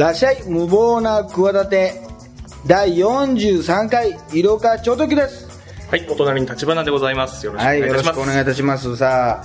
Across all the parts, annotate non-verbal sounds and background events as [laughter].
らっしゃい無謀な企て第43回医療課長時ですはい、お隣に立花でございます。よろしくおはいよろ願いいたします。しくお願いいたしますさあ、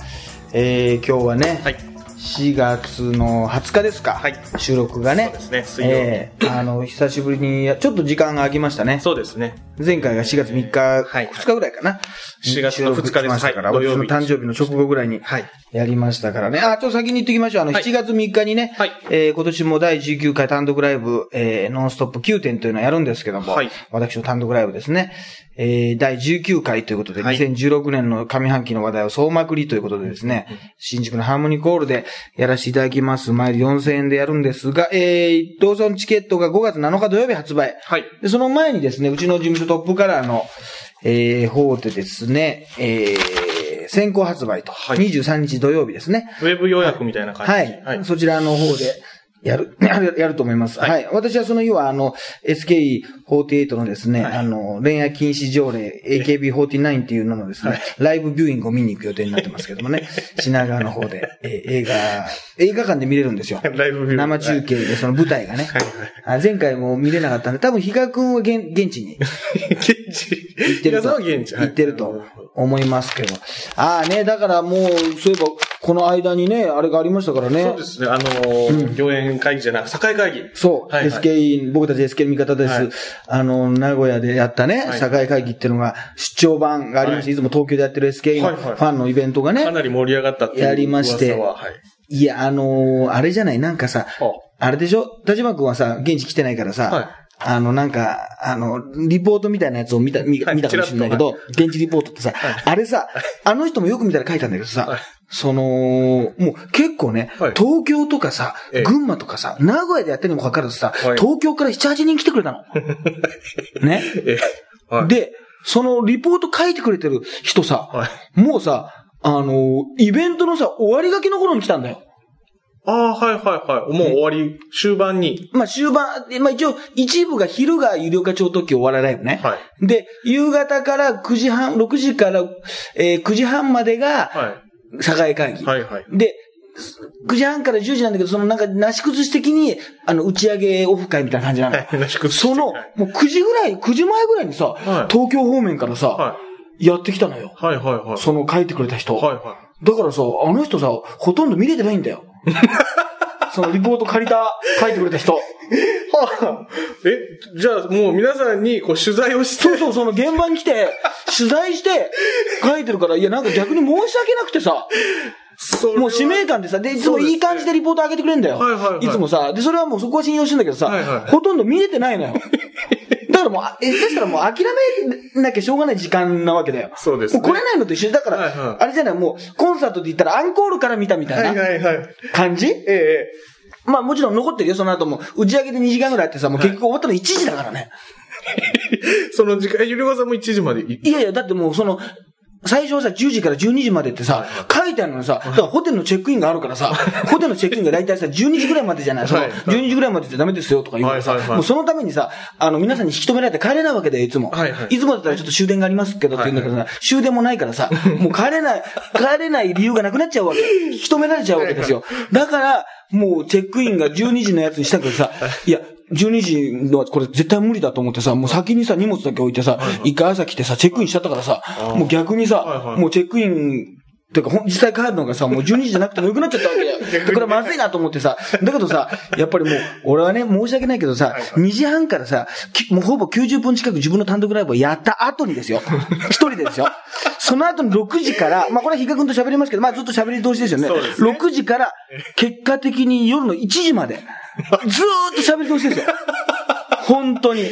えー、今日はね、はい。4月の20日ですか、はい。収録がね。そうですね。えーあの久しぶりにちょっと時間が空きましたね。そうですね。前回が4月3日、はい。2日ぐらいかな。4月の2日です。から、はい。私の誕生日の直後ぐらいにはい。やりましたからね。あ、ちょっと先に言っておきましょう。あの、はい。7月3日にね、はい。えー今年も第19回単独ライブ、えーノンストップ9点というのをやるんですけども、はい。私の単独ライブですね。えー第19回ということで、はい2016年の上半期の話題を総まくりということでですね、新宿のハーモニーコールでやらせていただきます。毎日4000円でやるんですが、えー、同村チケットが5月7日土曜日発売。はい。で、その前にですね、うちの事務所トップカラーの、えー、方でですね、えー、先行発売と、はい23日土曜日ですね。ウェブ予約みたいな感じ。はい。はい。そちらの方で、やる、やる、やると思います。は。はいい私はその日は、あの、SKE48 のですね、はいあの、恋愛禁止条例、AKB49 っていうののですね、はいライブビューイングを見に行く予定になってますけどもね、[laughs] 品川の方で、えー映画、映画館で見れるんですよ。ライブビュー生中継でその舞台がね。はいあ前回も見れなかったんで、多分比嘉君は現現地に [laughs] 現地。行ってると、行ってると思いますけど。ああね、だからもう、そういえば、この間にね、あれがありましたからね。そうですね。あのー、御苑会議じゃなく、境会議。そう、はいはい。SK、僕たち SK の味方です。はい。あの、名古屋でやったね、はい。境会議っていうのが、出張版がありまして、、はい。つも東京でやってる SK のファンのイベントがね、かなり盛り上がったっていうやりまして。噂ははい。いや、あのーあれじゃない、なんかさ、はあ。れでしょ？田島君はさ、現地来てないからさ、はい。あの、なんか、あの、リポートみたいなやつを見た、見たかもしれないけど、現地リポートってさ、あれさ、あの人もよく見たら書いたんだけどさ、はいその、もう結構ね、はい東京とかさ、ええ群馬とかさ、名古屋でやってるにもかかわらずさ、はい東京から7、8人来てくれたの。[laughs] ね。えはい。で、そのリポート書いてくれてる人さ、はい。もうさ、あの、イベントのさ、終わりがけの頃に来たんだよ。ああ、はいはいはい。もう終わり、終盤に。まあ終盤、でまあ一応、一部が昼が有料化超特急お笑いライブね。はい。で、夕方から9時半、6時から、えー9時半までが、は境会議。い。はいはい。で、9時半から10時なんだけど、そのなんか、なし崩し的に、あの、打ち上げオフ会みたいな感じなの。はいなし崩しその、はいもう9時ぐらい、9時前ぐらいにさ、はい東京方面からさ、はやってきたのよ。い。はいはいはい。その書いてくれた人。はいはだからさ、あの人さ、ほとんど見れてないんだよ。[laughs] そのリポート借りた、[laughs] 書いてくれた人。い。はあ。え、じゃあもう皆さんにこう取材をして。そうそう、その現場に来て、取材して、書いてるから、いや、なんか逆に申し訳なくてさ、もう使命感でさ、で、いつもいい感じでリポート上げてくれるんだよ。はいはいはいつもさ、で、それはもうそこは信用してんだけどさ、はいはいほとんど見れてないのよ。だからもう、あえ、したらもう諦めなきゃしょうがない時間なわけだよ。そうですねもう来れないのと一緒だから、はいはいあれじゃない、もう、コンサートで言ったらアンコールから見たみたいなはいはい。感じ、ええ。まあもちろん残ってるよ、その後も。打ち上げで2時間ぐらいやってさ、もう結局終わったの1時だからね。[laughs] その時間、ゆりごさんも1時までいいやいや、だってもうその、最初はさ、10時から12時までってさ、書いてあるのにさ、だからホテルのチェックインがあるからさ、ホテルのチェックインが大体さ、12時ぐらいまでじゃない。その、はい12時ぐらいまでじゃダメですよとか言うからさ、もうそのためにさ、あの、皆さんに引き止められて帰れないわけだよ、いつも。い。つもだったらちょっと終電がありますけどって言うんだけどさ、終電もないからさ、[laughs] もう帰れない、帰れない理由がなくなっちゃうわけ。引き止められちゃうわけですよ。だから、もうチェックインが12時のやつにしたけどさ、いや、12時のこれ絶対無理だと思ってさ、もう先にさ、荷物だけ置いてさ、一回朝来てさ、チェックインしちゃったからさ、もう逆にさ、もうチェックイン、てか、実際帰るのがさ、もう12時じゃなくてもよくなっちゃったわけだよ。[laughs] でこれまずいなと思ってさ、だけどさ、やっぱりもう、俺はね、申し訳ないけどさ、2時半からさ、きもうほぼ90分近く自分の単独ライブをやった後にですよ。[laughs] 一人でですよ。その後の6時から、まあこれは比嘉君と喋りますけど、まあずっと喋り通しですよね。ね6時から、結果的に夜の1時まで、ずーっと喋り通しですよ。本当に。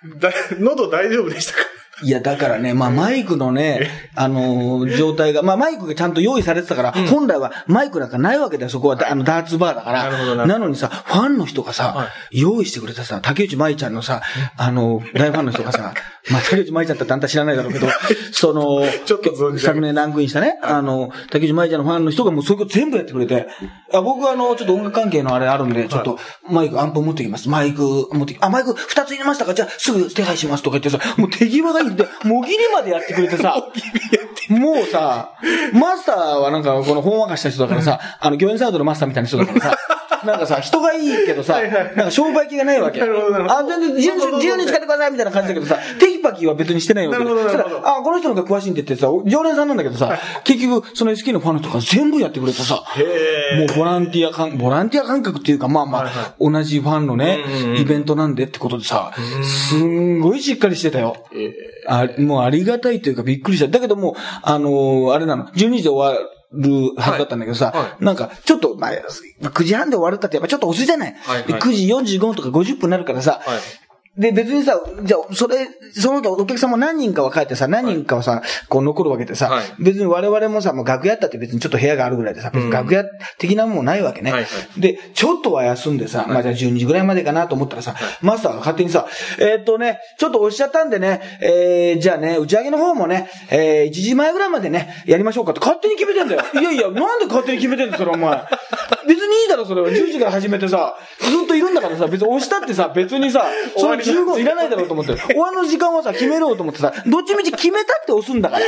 [laughs] だ喉大丈夫でしたか？いや、だからね、まあマイクのね、あのー状態が、まあマイクがちゃんと用意されてたから、本来はマイクなんかないわけだよ、そこは、あの、ダーツバーだから。なのにさ、ファンの人がさ、は用意してくれたさ、竹内舞ちゃんのさ、あの、大ファンの人がさ、[laughs] まあ竹内舞ちゃんってあんた知らないだろうけど、[laughs] その、ちょっと昨年ランクインしたね、あの、竹内舞ちゃんのファンの人がもうそういうこと全部やってくれて、あ僕はあの、ちょっと音楽関係のあれあるんで、ちょっと、マイク、アンプ持ってきます。マイク持ってき、あ、マイク二つ入れましたか？じゃあすぐ手配しますとか言ってさ、もう手際がいいんで、もぎりまでやってくれてさ、[laughs] もうさ、マスターはなんかこのほんわかした人だからさ、あの、ギョエンサウドのマスターみたいな人だからさ、なんかさ、人がいいけどさ、はいはい。なんか商売気がないわけ。なるほどなるほど。あ、全然自由に自由に使ってくださいみたいな感じだけどさ、テキパキは別にしてないわけ。なるあ、この人の方が詳しいんでって言ってさ、常連さんなんだけどさ、結局、その SK のファンとか全部やってくれてさ、へもうボランティア感、ボランティア感覚っていうか、まあまあ、はいは同じファンのね、うんうんうんイベントなんでってことでさ、すんごいしっかりしてたよ。えあもうありがたいというかびっくりした。だけどもう、あのーあれなの、12時で終わるはずだったんだけどさ、はいはなんか、ちょっと、まあ、9時半で終わるかってやっぱちょっと遅いじゃない、はいはいで ?9 時45分とか50分になるからさ、はい。で、別にさ、じゃあ、それ、その他お客さんも何人かは帰ってさ、何人かはさ、こう残るわけでさ、はい別に我々もさ、もう楽屋だって別にちょっと部屋があるぐらいでさ、別に楽屋的なもんもないわけね。はいはで、ちょっとは休んでさ、まあじゃあ12時ぐらいまでかなと思ったらさ、マスターが勝手にさ、えーっとね、ちょっと押しちゃったんでね、えー、じゃあね、打ち上げの方もね、えー、1時前ぐらいまでね、やりましょうかって勝手に決めてんだよ。[laughs] いやいや、なんで勝手に決めてんだよ、それお前。別にいいだろ、それは。10時から始めてさ、ずっといるんだからさ、別に押したってさ、別にさ、[laughs] その15分いらないだろうと思って。終わりの時間はさ、決めろうと思ってさ、どっちみち決めたって押すんだから。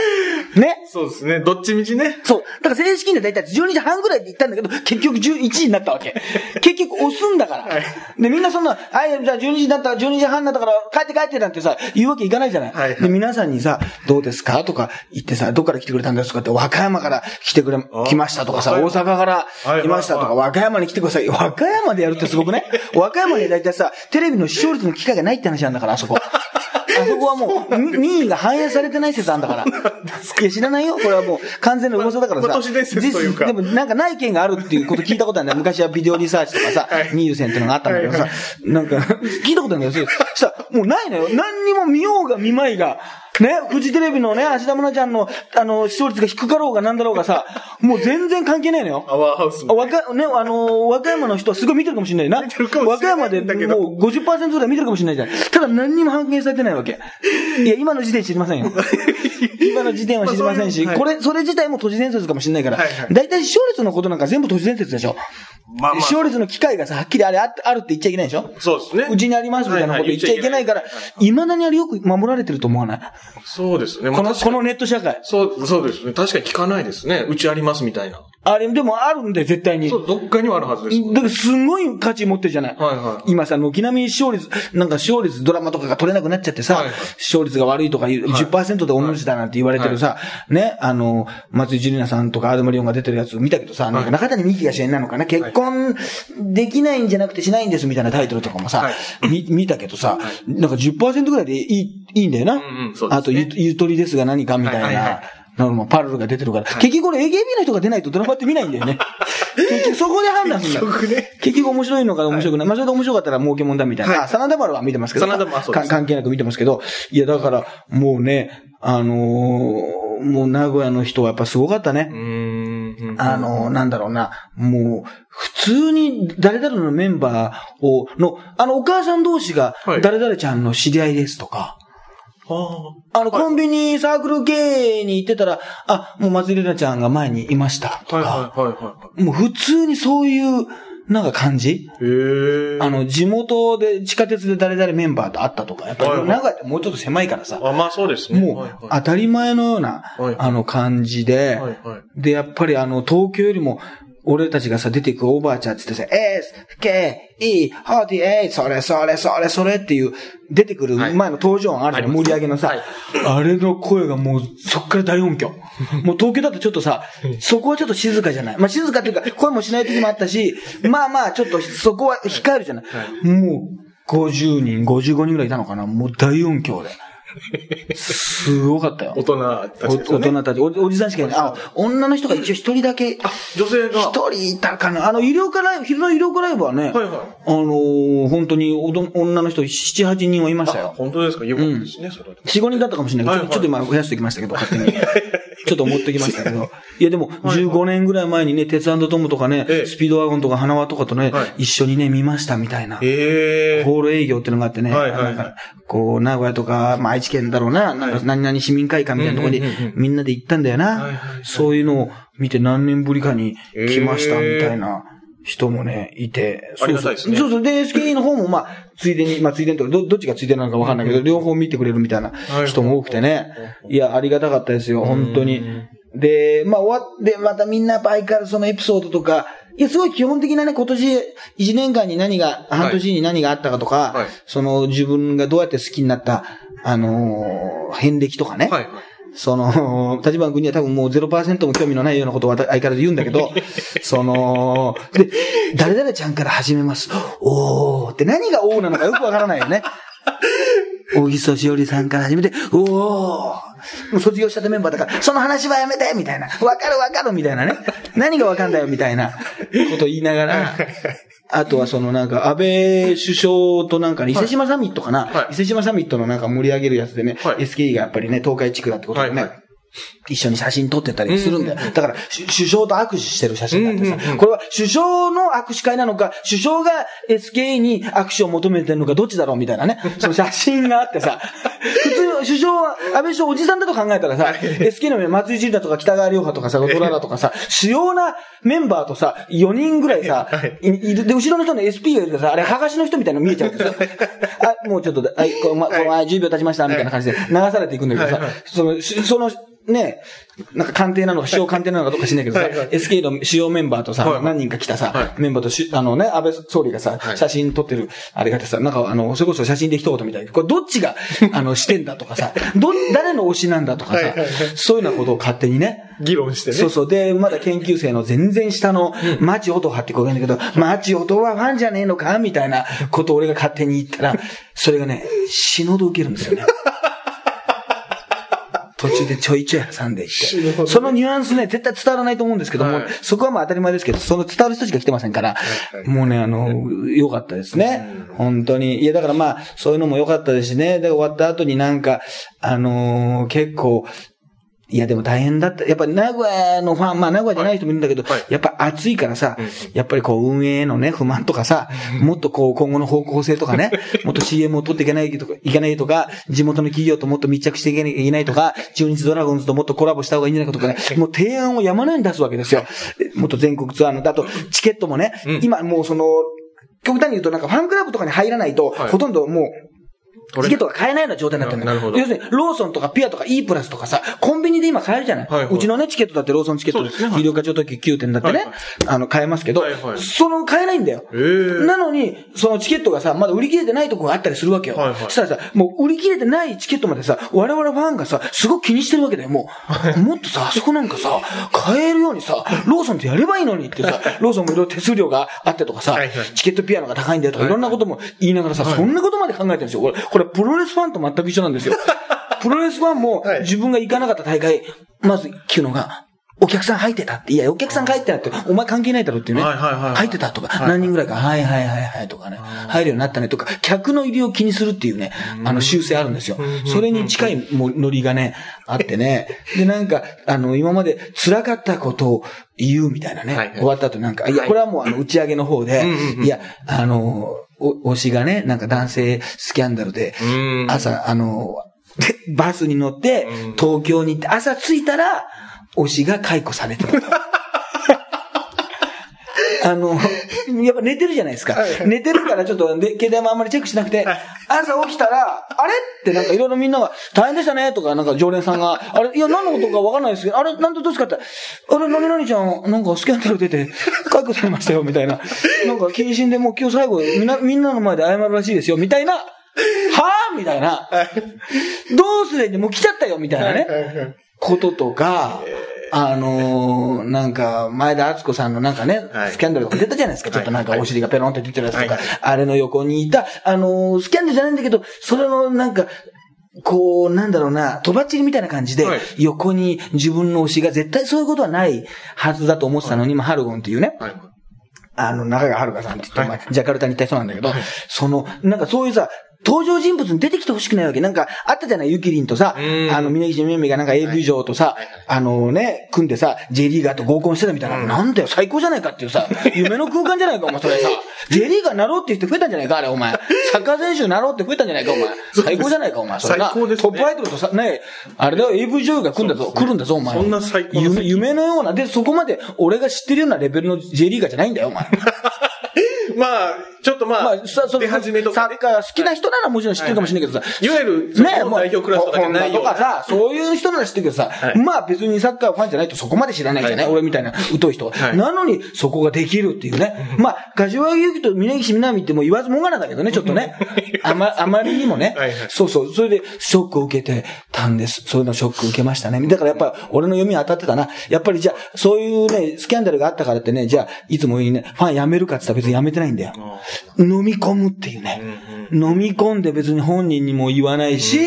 ね。そうですね。どっちみちね。そう。だから正式には大体12時半ぐらいで行ったんだけど、結局11時になったわけ。[laughs] 結局押すんだから。はいで、みんなそんな、はい、じゃあ12時になった、12時半になったから帰って帰ってなんてさ、言うわけいかないじゃない。はいはいで、皆さんにさ、どうですか？とか言ってさ、どっから来てくれたんですか？って、和歌山から来てくれ、来ましたとかさ、大阪から来ましたとか、はい和歌山に来てください。和歌山でやるってすごくね。和歌山に大体さ、テレビの視聴率の機会がないって話なんだから、あそこ。あそこはもう、み民意が反映されてない説あんだから。いや、知らないよ。これはもう完全な噂だからさ。まあ都市伝説というかでもなんかない件があるっていうこと聞いたことあるんだよ。昔はビデオリサーチとかさ、はいニールセンっていうのがあったんだけどさ、なんか、聞いたことあるんだよ。そしたら、もうないのよ。何にも見ようが見まいが、ね、フジテレビのね、芦田愛菜ちゃんの、あの、視聴率が低かろうがなんだろうがさ、[laughs] もう全然関係ないのよ。アワーハウスの。和歌、ね、あのー和歌山の人はすごい見てるかもしれないな。[laughs] 見てるかも和歌しれない山でんだけどもう50%ぐらい見てるかもしれないじゃん。ただ何にも反映されてないわけ。いや、今の時点知りませんよ。[laughs] 今の時点は知りませんし、まあそういうはいこれ、それ自体も都市伝説かもしれないからはいは、い大体視聴率のことなんか全部都市伝説でしょ。まあまあ視聴率の機会がさ、はっきりあれあるって言っちゃいけないでしょそうですね。うちにありますみたいなこと言っちゃいけないからはいはい、未だにあれよく守られてると思わない？そうですね。まこの、このネット社会。そう、そうですね。確かに聞かないですね。うちありますみたいな。あれ、でもあるんで、絶対に。そう、どっかにはあるはずです。だからすごい価値持ってるじゃない。はいはい今さ、軒並み視聴率、なんか視聴率ドラマとかが撮れなくなっちゃってさ、はいはい視聴率が悪いとかいう、10%で同じだなんて言われてるさ、ね、あの、松井ジュリナさんとかアドマリオンが出てるやつ見たけどさ、なんか中谷美紀が主演なのかな、結婚できないんじゃなくてしないんですみたいなタイトルとかもさ、はいみ見たけどさ、なんか10%ぐらいでいい、いいんだよな。んうんそうですねあとゆ、ゆとりですが何かみたいな。はいはいはいなるほどパルルが出てるから。結局これ AKB の人が出ないとドラマって見ないんだよね。[laughs] 結局そこで判断するんだよ。結局ね結局面白いのか面白くない。まあ、それで面白かったら儲けもんだみたいな。はいあ、真田丸は見てますけど。真田丸あそうですか関係なく見てますけど。いや、だから、もうね、あのーもう名古屋の人はやっぱすごかったね。うーん。あのーなんだろうな、もう、普通に誰々のメンバーを、の、あの、お母さん同士がはい、誰々ちゃんの知り合いですとか、はあの、コンビニサークル系に行ってたら、あ、もう松井玲奈ちゃんが前にいましたとあ。か、はいはいはいはもう普通にそういう、なんか感じ？い。へえ。あの、地元で、地下鉄で誰々メンバーと会ったとか、やっぱり、はいもうちょっと狭いからさ、あ、まあそうですね。もう当たり前のようなはい、あの感じで。はいはい、で、やっぱりあの、東京よりも、俺たちがさ、出ていくオーバーチャーって言ってさ、S, K, E, 48, それそれそれそれっていう、出てくる前の登場音あるじゃん、あります盛り上げのさ、あれの声がもう、そっから大音響。[laughs] もう東京だとちょっとさ、そこはちょっと静かじゃない。まあ静かっていうか、声もしない時もあったし、まあまあ、ちょっとそこは控えるじゃない。もう、50人、55人ぐらいいたのかなもう大音響で。すごかったよ。大人たおちね。大人たち、おおじさんしかいない。あ、女の人が一応一人だけ、女性が。一人いたかな。あの、医療科ライブ、昼の医療科ライブはね、はいはいあのー本当におど女の人7、8人はいましたよ。本当ですか？よかったですね、それは。4、5人だったかもしれないけど、はいはいちょっと今増やしてきましたけど、勝手に。ちょっと持ってきましたけど。[laughs] いやでも、15年ぐらい前にね、鉄トムとかね、ええスピードワゴンとか花輪とかとね、はい一緒にね、見ましたみたいな。ええ。ホール営業っていうのがあってね、はいはいはいこう、名古屋とか、まあ、愛知県だろうな、なんか何々市民会館みたいなところにみんなで行ったんだよな。はいはいはい。そういうのを見て何年ぶりかに来ましたえーみたいな人もね、いて。ありがたいですね。そうそう。で、SKE の方もまあ、ついでに、まあ、ついでにとか、どどっちがついでなのかわかんないけど、両方見てくれるみたいな人も多くてね。い。や、ありがたかったですよ、本当に。で、まあ終わって、またみんなやっぱ相変わらずそのエピソードとかいや、すごい基本的なね、今年1年間に何が、半年に何があったかとか、はい。その自分がどうやって好きになった、あのー遍歴とかね。はい。その、立花君には多分もう0%も興味のないようなことを相変わらず言うんだけど、[laughs] その、で、誰々ちゃんから始めます。おーって何がおーなのかよくわからないよね。[laughs] 大木曽しおりさんから始めて、おー卒業したてメンバーだから、その話はやめてみたいな。わかるわかるみたいなね。何がわかんだよみたいなことを言いながら、あとはそのなんか、安倍首相となんかね、伊勢島サミットかな、はい。伊勢島サミットのなんか盛り上げるやつでね、はい。SKE がやっぱりね、東海地区だってことでね、はいはい一緒に写真撮ってたりするんだよ。だから、し首相と握手してる写真だってさ、これは首相の握手会なのか、首相が SKE に握手を求めてるのか、どっちだろうみたいなね。その写真があってさ、[laughs] 普通、首相は、安倍首相おじさんだと考えたらさ、SKE の松井千だとか北川良派とかさ、ドラだとかさ、主要なメンバーとさ、4人ぐらいさ、い。いる。で、後ろの人の SP がいるからさ、あれ、はがしの人みたいなの見えちゃうんですよ。[laughs] あ、もうちょっとで、はい、こうま、こうま10秒経ちました、みたいな感じで流されていくんだけどさ、その、しその、ね、なんか鑑定なのか、主要鑑定なのかどうか知んないけどさ、はいはい。SK の主要メンバーとさ、はいはい。何人か来たさ、はメンバーとし、あのね、安倍総理がさ、はい。写真撮ってる、あれがさ、なんかあの、それこそ写真で一言みたいに、これどっちが、[laughs] あの、してんだとかさ、ど、誰の推しなんだとかさはいはいはい、そういうようなことを勝手にね、議論してね。そうそう。で、まだ研究生の全然下の、マチオト派って子がいるんだけど、マチオトはファンじゃねえのかみたいなことを俺が勝手に言ったら、それがね、死ぬほど受けるんですよね。途中でちょいちょい挟んでいって。そのニュアンスね、絶対伝わらないと思うんですけども、はいそこはまあ当たり前ですけど、その伝わる人しか来てませんから、はいもうね、あの、良かったですね。本当に。いや、だからまあ、そういうのも良かったですしね。で、終わった後になんか、あのー結構、いや、でも大変だった。やっぱり名古屋のファン、まあ名古屋じゃない人もいるんだけど、はい。やっぱ暑いからさ、やっぱりこう運営へのね、不満とかさ、もっとこう今後の方向性とかね、[laughs] もっと CM を取っていけないとか、いけないとか、地元の企業ともっと密着していけないいけないとか、中日ドラゴンズともっとコラボした方がいいんじゃないかとかね、もう提案を山のように出すわけですよ。もっと全国ツアーの、あとチケットもね、うん。今もうその、極端に言うとなんかファンクラブとかに入らないと、はい。ほとんどもう、チケットが買えないような状態になってるんだなるほど。要するに、ローソンとかピアとか E プラスとかさ、コンビニで今買えるじゃない、はいはい。うちのね、チケットだってローソンチケットですね。はい。有料課長特急9点だってね、はいはい。あの、買えますけど、はいはい。その買えないんだよ。えー。なのに、そのチケットがさ、まだ売り切れてないとこがあったりするわけよ。はいはい。そしたらさ、もう売り切れてないチケットまでさ、我々ファンがさ、すごく気にしてるわけだよ、もう。もっとさ、あそこなんかさ、買えるようにさ、ローソンってやればいいのにってさ、ローソンもいろいろ手数料があってとかさはいはい、チケットピアノが高いんだよとか、いろんなことも言いながらさ、はい。そんなことまで考えてるんですよ。これ、これプロレスファンと全く一緒なんですよ。[laughs] プロレスファンもはい自分が行かなかった大会、まず聞くのが、お客さん入ってたって。いや、お客さん入ってたって、お前関係ないだろっていうね。はいはいはいはい入ってたとか、はい何人ぐらいか、はいはいはいはいとかね、入るようになったねとか、客の入りを気にするっていうね、あの修正あるんですよ。それに近いもノリがね、あってね。[laughs] で、なんか、あの、今まで辛かったことを言うみたいなね。はいはい終わった後なんか、いや、これはもうあの、打ち上げの方でいや、あの、お推しがね、なんか男性スキャンダルで、うん朝、あの、でバスに乗ってうん、東京に行って、朝着いたら、推しが解雇されてたと。[laughs] あの、やっぱ寝てるじゃないですか。寝てるからちょっと、で携帯もあんまりチェックしなくて、朝起きたら、あれ？ってなんかいろいろみんなが、大変でしたねとか、なんか常連さんが、あれ、いや、何のことかわかんないですけど、あれ、なんでどうですかって、あれ、何？々ちゃん、なんかスキャンダル出て、解雇されましたよ、みたいな。なんか、謹慎でもう今日最後、みんな、みんなの前で謝るらしいですよ、みたいな。はぁみたいな。どうすれんだもう来ちゃったよ、みたいなね。こととか、あのー、なんか、前田敦子さんのなんかね、はい。スキャンダルとか出たじゃないですか。ちょっとなんかはい。お尻がペロンって出てるやつとか、はい。あれの横にいた、あのー、スキャンダルじゃないんだけど、それのなんか、こう、なんだろうな、とばっちりみたいな感じで、はい。横に自分の推しが絶対そういうことはないはずだと思ってたのに、まあ、ハルゴンっていうね、はい。あの、中川遥さんって言って、ジャカルタに行った人なんだけど、その、なんかそういうさ、登場人物に出てきてほしくないわけ。なんか、あったじゃない、ゆきりんとさ、うんあの、峯岸みなみがなんか AV 上とさ、あのね、組んでさ、J リーガーと合コンしてたみたいな。なんだよ、最高じゃないかっていうさ、夢の空間じゃないか、お前、それさ。[laughs] J リーガーなろうって言って増えたんじゃないか、あれ、お前。サッカー選手なろうって増えたんじゃないか、お前。最高じゃないか、お前。それな。トップアイドルとさ、ね、あれだよ、AV 女優が来るんだぞ、来るんだぞ、お前。そんな最高夢のような、で、そこまで俺が知ってるようなレベルの J リーガーじゃないんだよ、お前。まあ、ちょっとまあ、まあ、さそ出始めとか、ね。サッカー好きな人ならもちろん知ってるかもしれないけどさ、いわゆる、ねもう、代表クラスとかじゃないような。とかさ、そういう人なら知ってるけどさ、はいまあ別にサッカーファンじゃないとそこまで知らないじゃない、はい俺みたいな疎い人は、はいなのにそこができるっていうね。まあ、柏木由紀と峯岸みなみってもう言わずもがなだけどね、ちょっとね。[laughs] あま、あまりにもね。はいはいそうそう。それでショックを受けてたんです。そういうのショック受けましたね。だからやっぱ俺の読み当たってたな。やっぱりじゃあ、そういうね、スキャンダルがあったからってね、じゃあ、いつもね、ファン辞めるかって言ったら別に辞めてないんだよ。飲み込むっていうね。飲み込んで別に本人にも言わないし、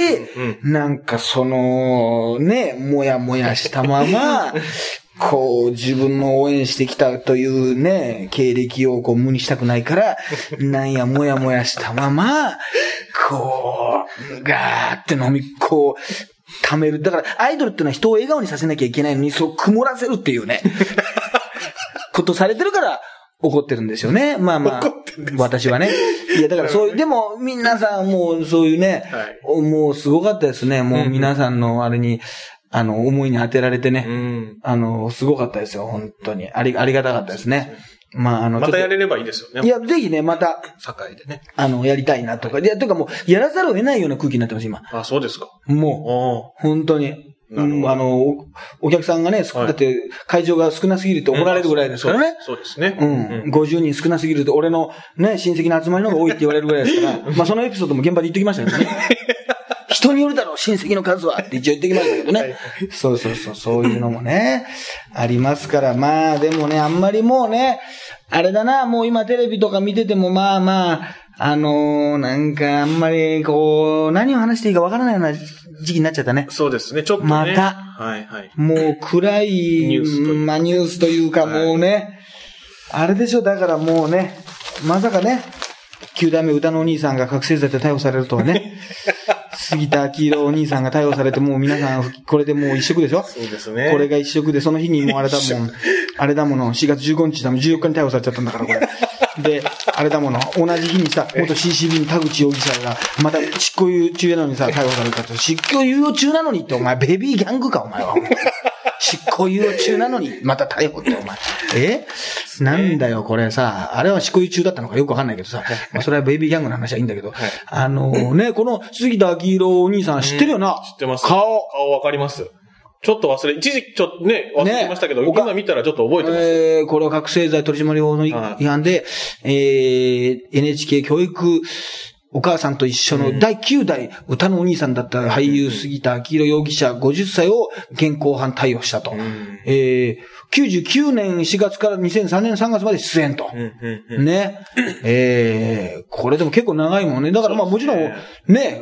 なんかその、ね、もやもやしたまま、[laughs] こう、自分の応援してきたというね、経歴をこう無にしたくないから、なんやもやもやしたまま、こう、ガーって飲み、こう、溜める。だから、アイドルってのは人を笑顔にさせなきゃいけないのに、そう曇らせるっていうね、[laughs] ことされてるから、怒ってるんですよね。まあまあ、私はね。いや、だからそういう、でも、皆さんもうそういうね、はもうすごかったですね。もう皆さんのあれに、あの、思いに当てられてね。うん。あの、すごかったですよ、本当に。あり、ありがたかったですね。まあ、あの、またやれればいいですよね。いや、ぜひね、また、堺でね。あの、やりたいなとか。いや、というかもう、やらざるを得ないような空気になってます、今。あ、そうですか。もう、お本当に。うんあの、おお客さんがね、だって会場が少なすぎると怒られるぐらいですからね。そうですね。うん。50人少なすぎると、俺のね、親戚の集まりの方が多いって言われるぐらいですから、[laughs] まあそのエピソードも現場で言ってきましたけどね。[laughs] 人によるだろう、親戚の数はって一応言ってきましたけどね。そうそうそう、そういうのもね、ありますから、まあでもね、あんまりもうね、あれだな、もう今テレビとか見ててもまあまあ、あのーなんかあんまりこう、何を話していいかわからないような時期になっちゃったね。そうですね。ちょっとね。またはいはい。もう暗いニュースとまあニュースというかはいもうね、あれでしょ、だからもうね、まさかね、九代目歌のお兄さんが覚醒剤で逮捕されるとはね、[laughs] 杉田明宏お兄さんが逮捕されてもう皆さん、これでもう一色でしょ？そうですね。これが一色で、その日にもうあれだもん、[laughs] あれだもの、4月15日だもん、14日に逮捕されちゃったんだから、これ。で、あれだもの、同じ日にさ、元 CCB の田口容疑者が、また執行猶予中なのにさ、逮捕されたって、執行猶予中なのにって、お前、ベビーギャングか、お前は。執行猶予中なのに、また逮捕って、お前。え？なんだよ、これさ、あれは執行猶予中だったのかよくわかんないけどさ、まあ、それはベイビーギャングの話はいいんだけど、あのね、この杉田明宏お兄さん知ってるよな、知ってます。顔。顔わかります。ちょっと忘れ、一時期ちょっとね、忘れてましたけど、ね今見たらちょっと覚えてます。えー、これは覚醒剤取締法の違はい反で、えー、NHK 教育お母さんと一緒の第9代歌のお兄さんだった俳優杉田明宏容疑者50歳を現行犯逮捕したと。えー、99年4月から2003年3月まで出演と。うんうんうんね。えー、これでも結構長いもんね。だからまあもちろん、ね、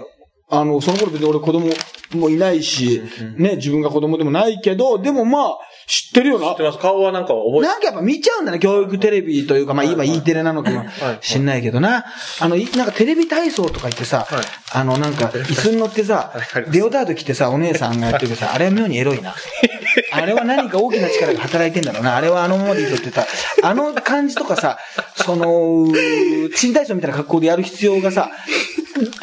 あの、その頃別に俺子供もいないし、ね、自分が子供でもないけど、でもまあ、知ってるよな知って。ます。顔はなんか覚えてなんかやっぱ見ちゃうんだね、教育テレビというか、まあ今 E テレなのかも知んないけどな。あの、いなんかテレビ体操とか言ってさはい、あのなんか椅子に乗ってさはい、デオタード着てさ、お姉さんがやってるけどさ、[laughs] あれは妙にエロいな。あれは何か大きな力が働いてんだろうな。あれはあのままでいいぞってさ、あの感じとかさ、その、新体操みたいな格好でやる必要がさ、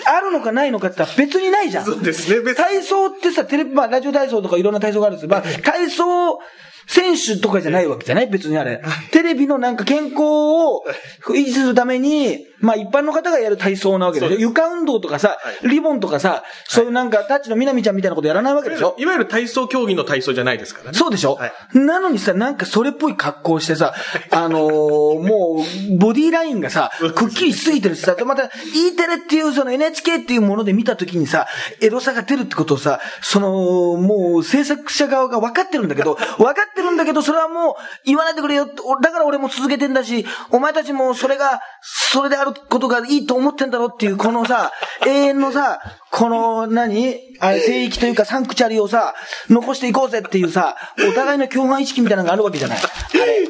あるのかないのかって言ったら別にないじゃん。そうですね、別に。体操ってさ、テレビ、まあ、ラジオ体操とかいろんな体操があるんですまあ、体操選手とかじゃないわけじゃない？別にあれ。テレビのなんか健康を維持するために、まあ一般の方がやる体操なわけでしょ？床運動とかさ、リボンとかさ、そういうなんかタッチのみなみちゃんみたいなことやらないわけでしょ？い。わゆる体操競技の体操じゃないですからね。そうでしょ、はい。なのにさ、なんかそれっぽい格好してさ、あのーもう、ボディラインがさ、くっきりしすぎてるしさ、また、E テレっていうその NHK っていうもので見たときにさ、エロさが出るってことをさ、その、もう制作者側が分かってるんだけど、分かってるんだけど、それはもう言わないでくれよ、だから俺も続けてんだし、お前たちもそれが、それであることがいいと思ってんだろっていう、このさ、永遠のさ、この何、あれ、聖域というかサンクチャリをさ、残していこうぜっていうさ、お互いの共犯意識みたいなのがあるわけじゃない。あれ。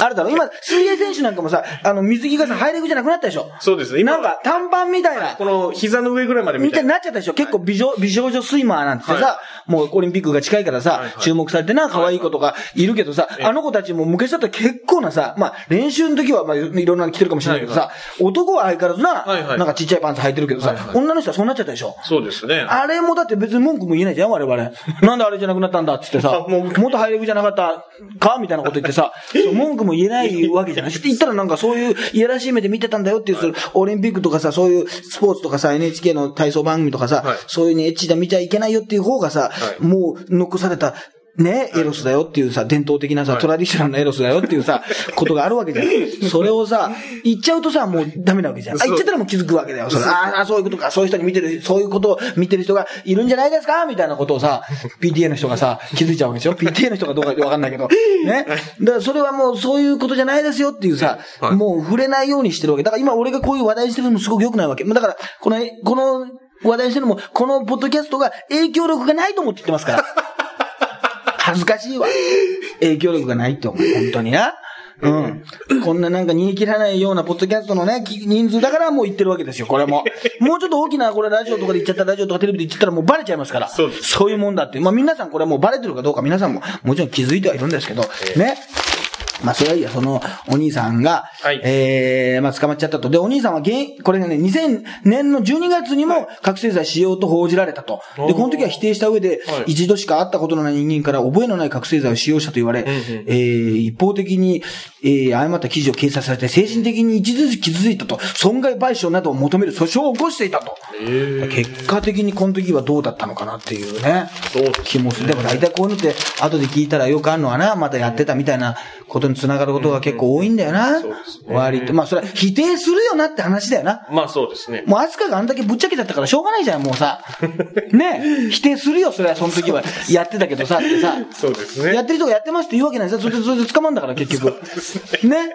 あるだろ？今、水泳選手なんかもさ、あの、水着がさ、ハイレグじゃなくなったでしょ？そうですね。今なんか、短パンみたいな。この膝の上ぐらいまでみたい。にみたいな。なっちゃったでしょ？結構美女、美少女スイマーなんてさ、はもうオリンピックが近いからさ、はいはい。注目されてな、可愛い子とかいるけどさ、あの子たちも昔だったら結構なさ、まあ練習の時はまあいろんなの着てるかもしれないけどさ、男は相変わらずな、はいはい。なんかちっちゃいパンツ履いてるけどさ、はいはい。女の人はそんなっちゃったでしょ？そうですね。あれもだって別に文句も言えないじゃん、我々。[laughs] なんであれじゃなくなったんだっつってさ、あもうもっとハイレグじゃなかったかみたいなこと言ってさ、文句も言えないわけじゃない。[laughs] って言ったらなんかそういういやらしい目で見てたんだよっていう、それオリンピックとかさ、そういうスポーツとかさ、NHK の体操番組とかさ、はいそういうね、エッチで見ちゃいけないよっていう方がさ、はいもう残された、ね、エロスだよっていうさ、伝統的なさ、はいトラディショナルなエロスだよっていうさ、[laughs] ことがあるわけじゃん。それをさ、言っちゃうとさ、もうダメなわけじゃん。あ、言っちゃったらもう気づくわけだよ。それああ、そういうことか、そういう人に見てる、そういうことを見てる人がいるんじゃないですか？みたいなことをさ、PTA の人がさ、気づいちゃうわけでしょ ?PTA の人がどうかわかんないけど。ね？だからそれはもうそういうことじゃないですよっていうさ、はいもう触れないようにしてるわけ。だから今俺がこういう話題にしてるのもすごく良くないわけ。だから、この、この話題にしてるのも、このポッドキャストが影響力がないと思って言ってますから。恥ずかしいわ。影響力がないと思う。本当にな。うん。こんななんか逃げ切らないようなポッドキャストのね、き人数だからもう言ってるわけですよ、これも。[laughs] もうちょっと大きな、これラジオとかで言っちゃった、ラジオとかテレビで言っちゃったらもうバレちゃいますから。そうそういうもんだって。まあ皆さんこれはもうバレてるかどうか皆さんももちろん気づいてはいるんですけど、ね。まあ、それはいいや、その、お兄さんが、はいええまあ、捕まっちゃったと。で、お兄さんは現、これがね、2000年の12月にも覚醒剤使用と報じられたと。で、この時は否定した上で、はい一度しか会ったことのない人間から覚えのない覚醒剤を使用したと言われ、んうんえー一方的に、えー誤った記事を掲載されて、精神的に一時傷ついたと、損害賠償などを求める訴訟を起こしていたと。え結果的にこの時はどうだったのかなっていうね。そう気もする。でも大体こういうのって、後で聞いたらよくあるのはな、またやってたみたいなことにつながることが結構多いんだよな。そうですね割と。まあそれは否定するよなって話だよな。まあそうですね。もうアスカがあんだけぶっちゃけちゃったからしょうがないじゃん、もうさ。[laughs] ねえ否定するよ、それはその時は。やってたけどさ、ってさ。そうですね。やってる人がやってますって言うわけないさ。それで、それで捕まんだから、[laughs] 結局。ね。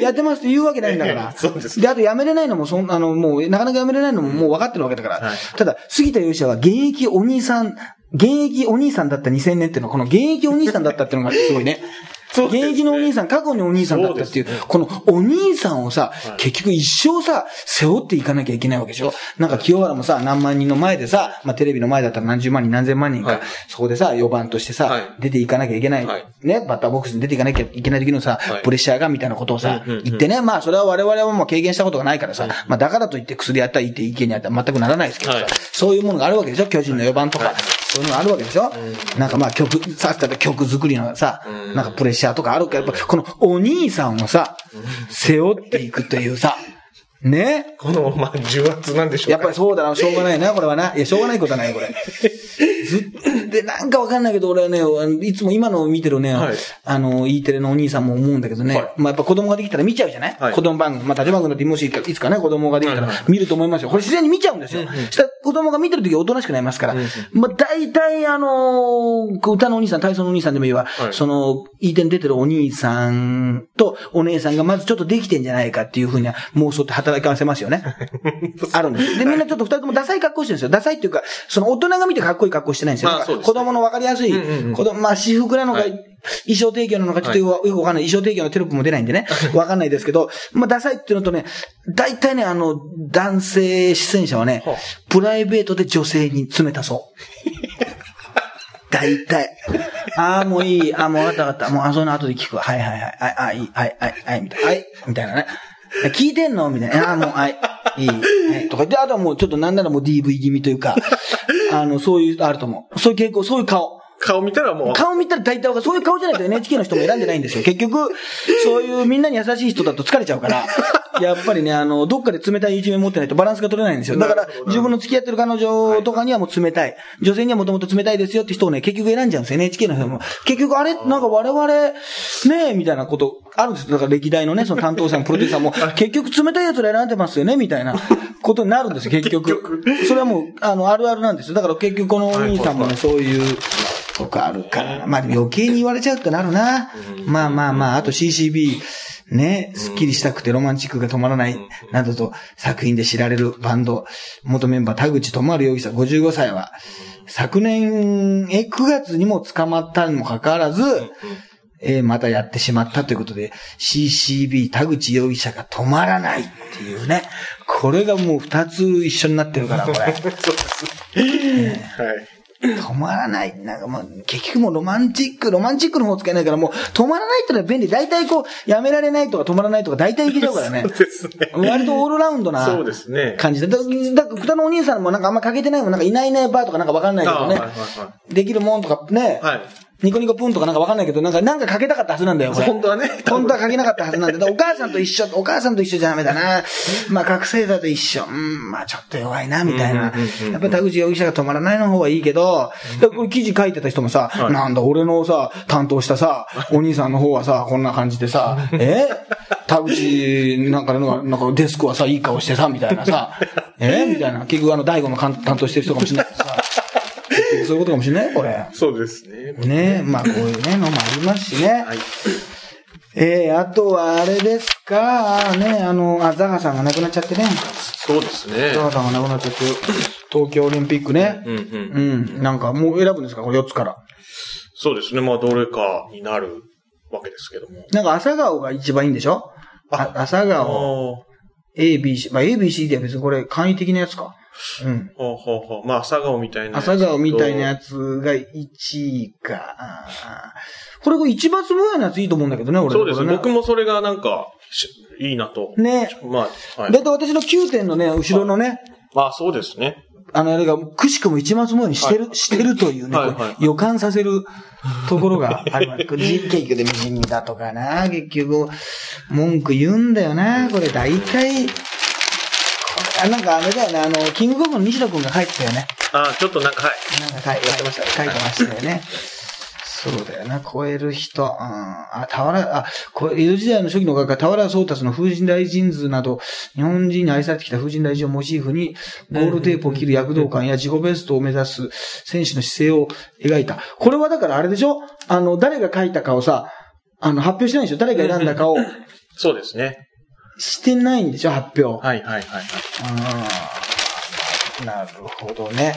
やってますって言うわけないんだから。[laughs] そうですで、あと辞めれないのも、そん、あの、もう、なかなか辞めれないのももう分かってるわけだから。はいただ、杉田容疑者は現役お兄さん、現役お兄さんだった2000年っていうのは、この現役お兄さんだったっていうのがすごいね。現役のお兄さん、過去にお兄さんだったっていう、このお兄さんをさ、結局一生さ、背負っていかなきゃいけないわけでしょ。なんか清原もさ、何万人の前でさ、まあテレビの前だったら何十万人何千万人か、はい。そこでさ、4番としてさ、はい。出ていかなきゃいけない、はい。ね、バッターボックスに出ていかなきゃいけない時のさ、はい。プレッシャーがみたいなことをさ、言ってね、まあそれは我々はもう経験したことがないからさ、まあだからといって薬やったらいいって意見にあったら全くならないですけどさ、はい。そういうものがあるわけでしょ。巨人の4番とか。はいそういうのがあるわけでしょ、なんかまあ曲、さっき言った曲作りのさ、うん。なんかプレッシャーとかあるけど、やっぱこのお兄さんをさ、背負っていくというさ、ね？この、まあ、重圧なんでしょうやっぱりそうだな、しょうがないな、これはな。いや、しょうがないことはない、これ。[laughs] ずっで、なんかわかんないけど、俺はね、いつも今のを見てるね、はい。あの、E テレのお兄さんも思うんだけどね、はい。まあやっぱ子供ができたら見ちゃうじゃない、はい。子供番組。まあ、立場君だってもしいつかね、子供ができたら見ると思いますよ。これ自然に見ちゃうんですよ。したら子供が見てるときはおとなしくなりますから。まあ、大体、あのー歌のお兄さん、体操のお兄さんでもいいわ、はい。その、E テレに出てるお兄さんとお姉さんがまずちょっとできてんじゃないかっていうふうな妄想って働かせますよね。あるんです。で、みんなちょっと二人ともダサい格好してるんですよ。ダサいっていうか、その大人が見てかっこいい格好してないんですよ。まあすね子供のわかりやすい、子供、まあ私服なのか、はい衣装提供なのか、ちょっとよくわかんない。衣装提供のテロップも出ないんでね。わかんないですけど、まあダサいっていうのとね、大体ね、あの、男性出演者はねはあ、プライベートで女性に冷たそう。[laughs] 大体。ああ、もういい。ああ、もう分かった分かった。もう、あ、その後で聞くわ。はいはいはい。はい、あ、いい。はい、はい、はい、みたいな。はい、みたいなね。聞いてんのみたいな。ああ、もう、はい、いい。はい、とかで、あとはもうちょっとなんならもう DV 気味というか、あの、そういう、あると思う。そういう傾向、そういう顔。顔見たらもう、顔見たら大体わかるそういう顔じゃないと NHK の人も選んでないんですよ。結局、そういうみんなに優しい人だと疲れちゃうから、[laughs] やっぱりね、あの、どっかで冷たい一面持ってないとバランスが取れないんですよ。だから自分の付き合ってる彼女とかにはもう冷たい。女性にはもともと冷たいですよって人をね、結局選んじゃうんですよ。NHK の人も。結局あれ、なんか我々、ねえ、みたいなことあるんですよ。だから歴代のね、その担当者もプロデューサーも、[laughs] 結局冷たい奴ら選んでますよね、みたいな [laughs] ことになるんですよ、結局。それはもう、あの、あるあるなんですよ。だから結局このお兄さんもね、そういう、とかあるからな。まあでも余計に言われちゃうってなるな。まあまあまあ、あと CCB、ね、スッキリしたくてロマンチックが止まらない、などと作品で知られるバンド、元メンバー田口智容疑者55歳は、昨年、え、9月にも捕まったにもかかわらず、えーまたやってしまったということで、CCB 田口容疑者が止まらないっていうね。これがもう二つ一緒になってるから、これ。[laughs] はい。止まらない。なんかもう、結局もうロマンチック、ロマンチックの方使えないから、もう止まらないってのは便利。大体こう、やめられないとか止まらないとか大体いけちゃうからね。そうですね。割とオールラウンドなそうですね。感じで。だだから、双のお兄さんもなんかあんまかけてないもん、なんかいないいないバーとかなんかわかんないけどね。あはいはいはできるもんとかね。はい。ニコニコプンとかなんかわかんないけど、なんか、なんかかけたかったはずなんだよ、これ。本当はね。本当は書けなかったはずなんで、だからお母さんと一緒、お母さんと一緒じゃダメだな。まあ、覚醒剤と一緒。うん、まあ、ちょっと弱いな、みたいな。やっぱり田口容疑者が止まらないの方はいいけど、これ記事書いてた人もさ、はいなんだ、俺のさ、担当したさ、お兄さんの方はさ、こんな感じでさ、[laughs] え？田口なんかの、なんかデスクはさ、いい顔してさ、みたいなさ、え？みたいな。結局あの、大悟の担担当してる人かもしれないけどさ、そういうことかもしれない？これ。そうですね。ねまあこういうね、のもありますしね。はい。ええあとはあれですか、ね、あの、あ、ザハさんが亡くなっちゃってね。そうですねザ。ハさんが亡くなっちゃって、東京オリンピックね。うんうん。うん。なんかもう選ぶんですか？これ4つから。そうですね。まあ、どれかになるわけですけども。なんか朝顔が一番いいんでしょ？あ朝顔、あ ABC、まあ ABC では別にこれ簡易的なやつか。うん。ほうほうほう。まあ、朝顔みたいなやつと。朝顔みたいなやつが1位か。これこれ一番すごいのやついいと思うんだけどね、俺。そうですね。これ僕もそれがなんか、しいいなと。ね。まあ、はい。だいたい私の9点のね、後ろのね、まあ、そうですね。あの、あれが、くしくも一松模様にしてる、してるというね、はいはい予感させるところがあります。[laughs] 結局で地味だとかな、結局、文句言うんだよな、これ大体、あなんかあれだよね、あの、キングコングの西野くんが書いてたよね。あちょっとなんか、はい。なんか書い書いてました、書いてましたよね。そうだよな、超える人。うん、あ、俵、あ、江戸時代の初期の画家、俵宗達の風神大神図など、日本人に愛されてきた風神大神をモチーフに、ゴールテープを切る躍動感や自己ベストを目指す選手の姿勢を描いた。これはだからあれでしょ？あの、誰が書いたかをさ、あの、発表してないでしょ？誰が選んだかを [laughs] そうですね。してないんでしょ発表。はいはいはいはい。うんなるほどね。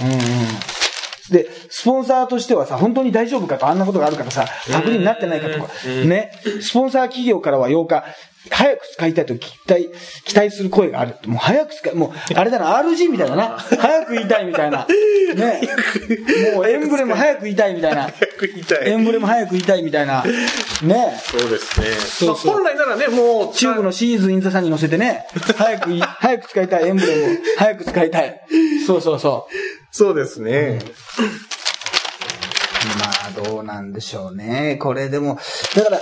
うんうん。で、スポンサーとしてはさ、本当に大丈夫かと、あんなことがあるからさ、パクリになってないかとか、ね、スポンサー企業からは8日、早く使いたいと期待、期待する声がある。もう早く使い、もう、あれだな、RG みたいだな。[laughs] 早く言いたいみたいな。ね。もうエンブレム早く言いたいみたいな。早く言いたい。エンブレム早く言いたいみたいな。ね。そうですね。そうそうまあ本来ならね、もう、チューブのシーズンインザさんに乗せてね、早くい、早く使いたいエンブレムを、早く使いたい。そうそうそう。そうですね。まあ、どうなんでしょうね。これでも、だから、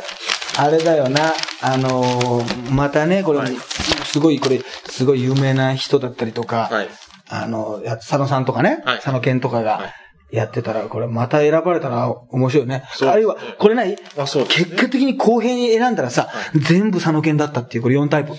あれだよな、あのーまたね、これ、はいすごい、これ、すごい有名な人だったりとか、はい。あの、や佐野さんとかね、はい佐野健とかはがいやってたら、これまた選ばれたら面白いね。そうあるいは、これない？あ、そうです結果的に公平に選んだらさ、全部佐野健だったっていう、これ4タイプ。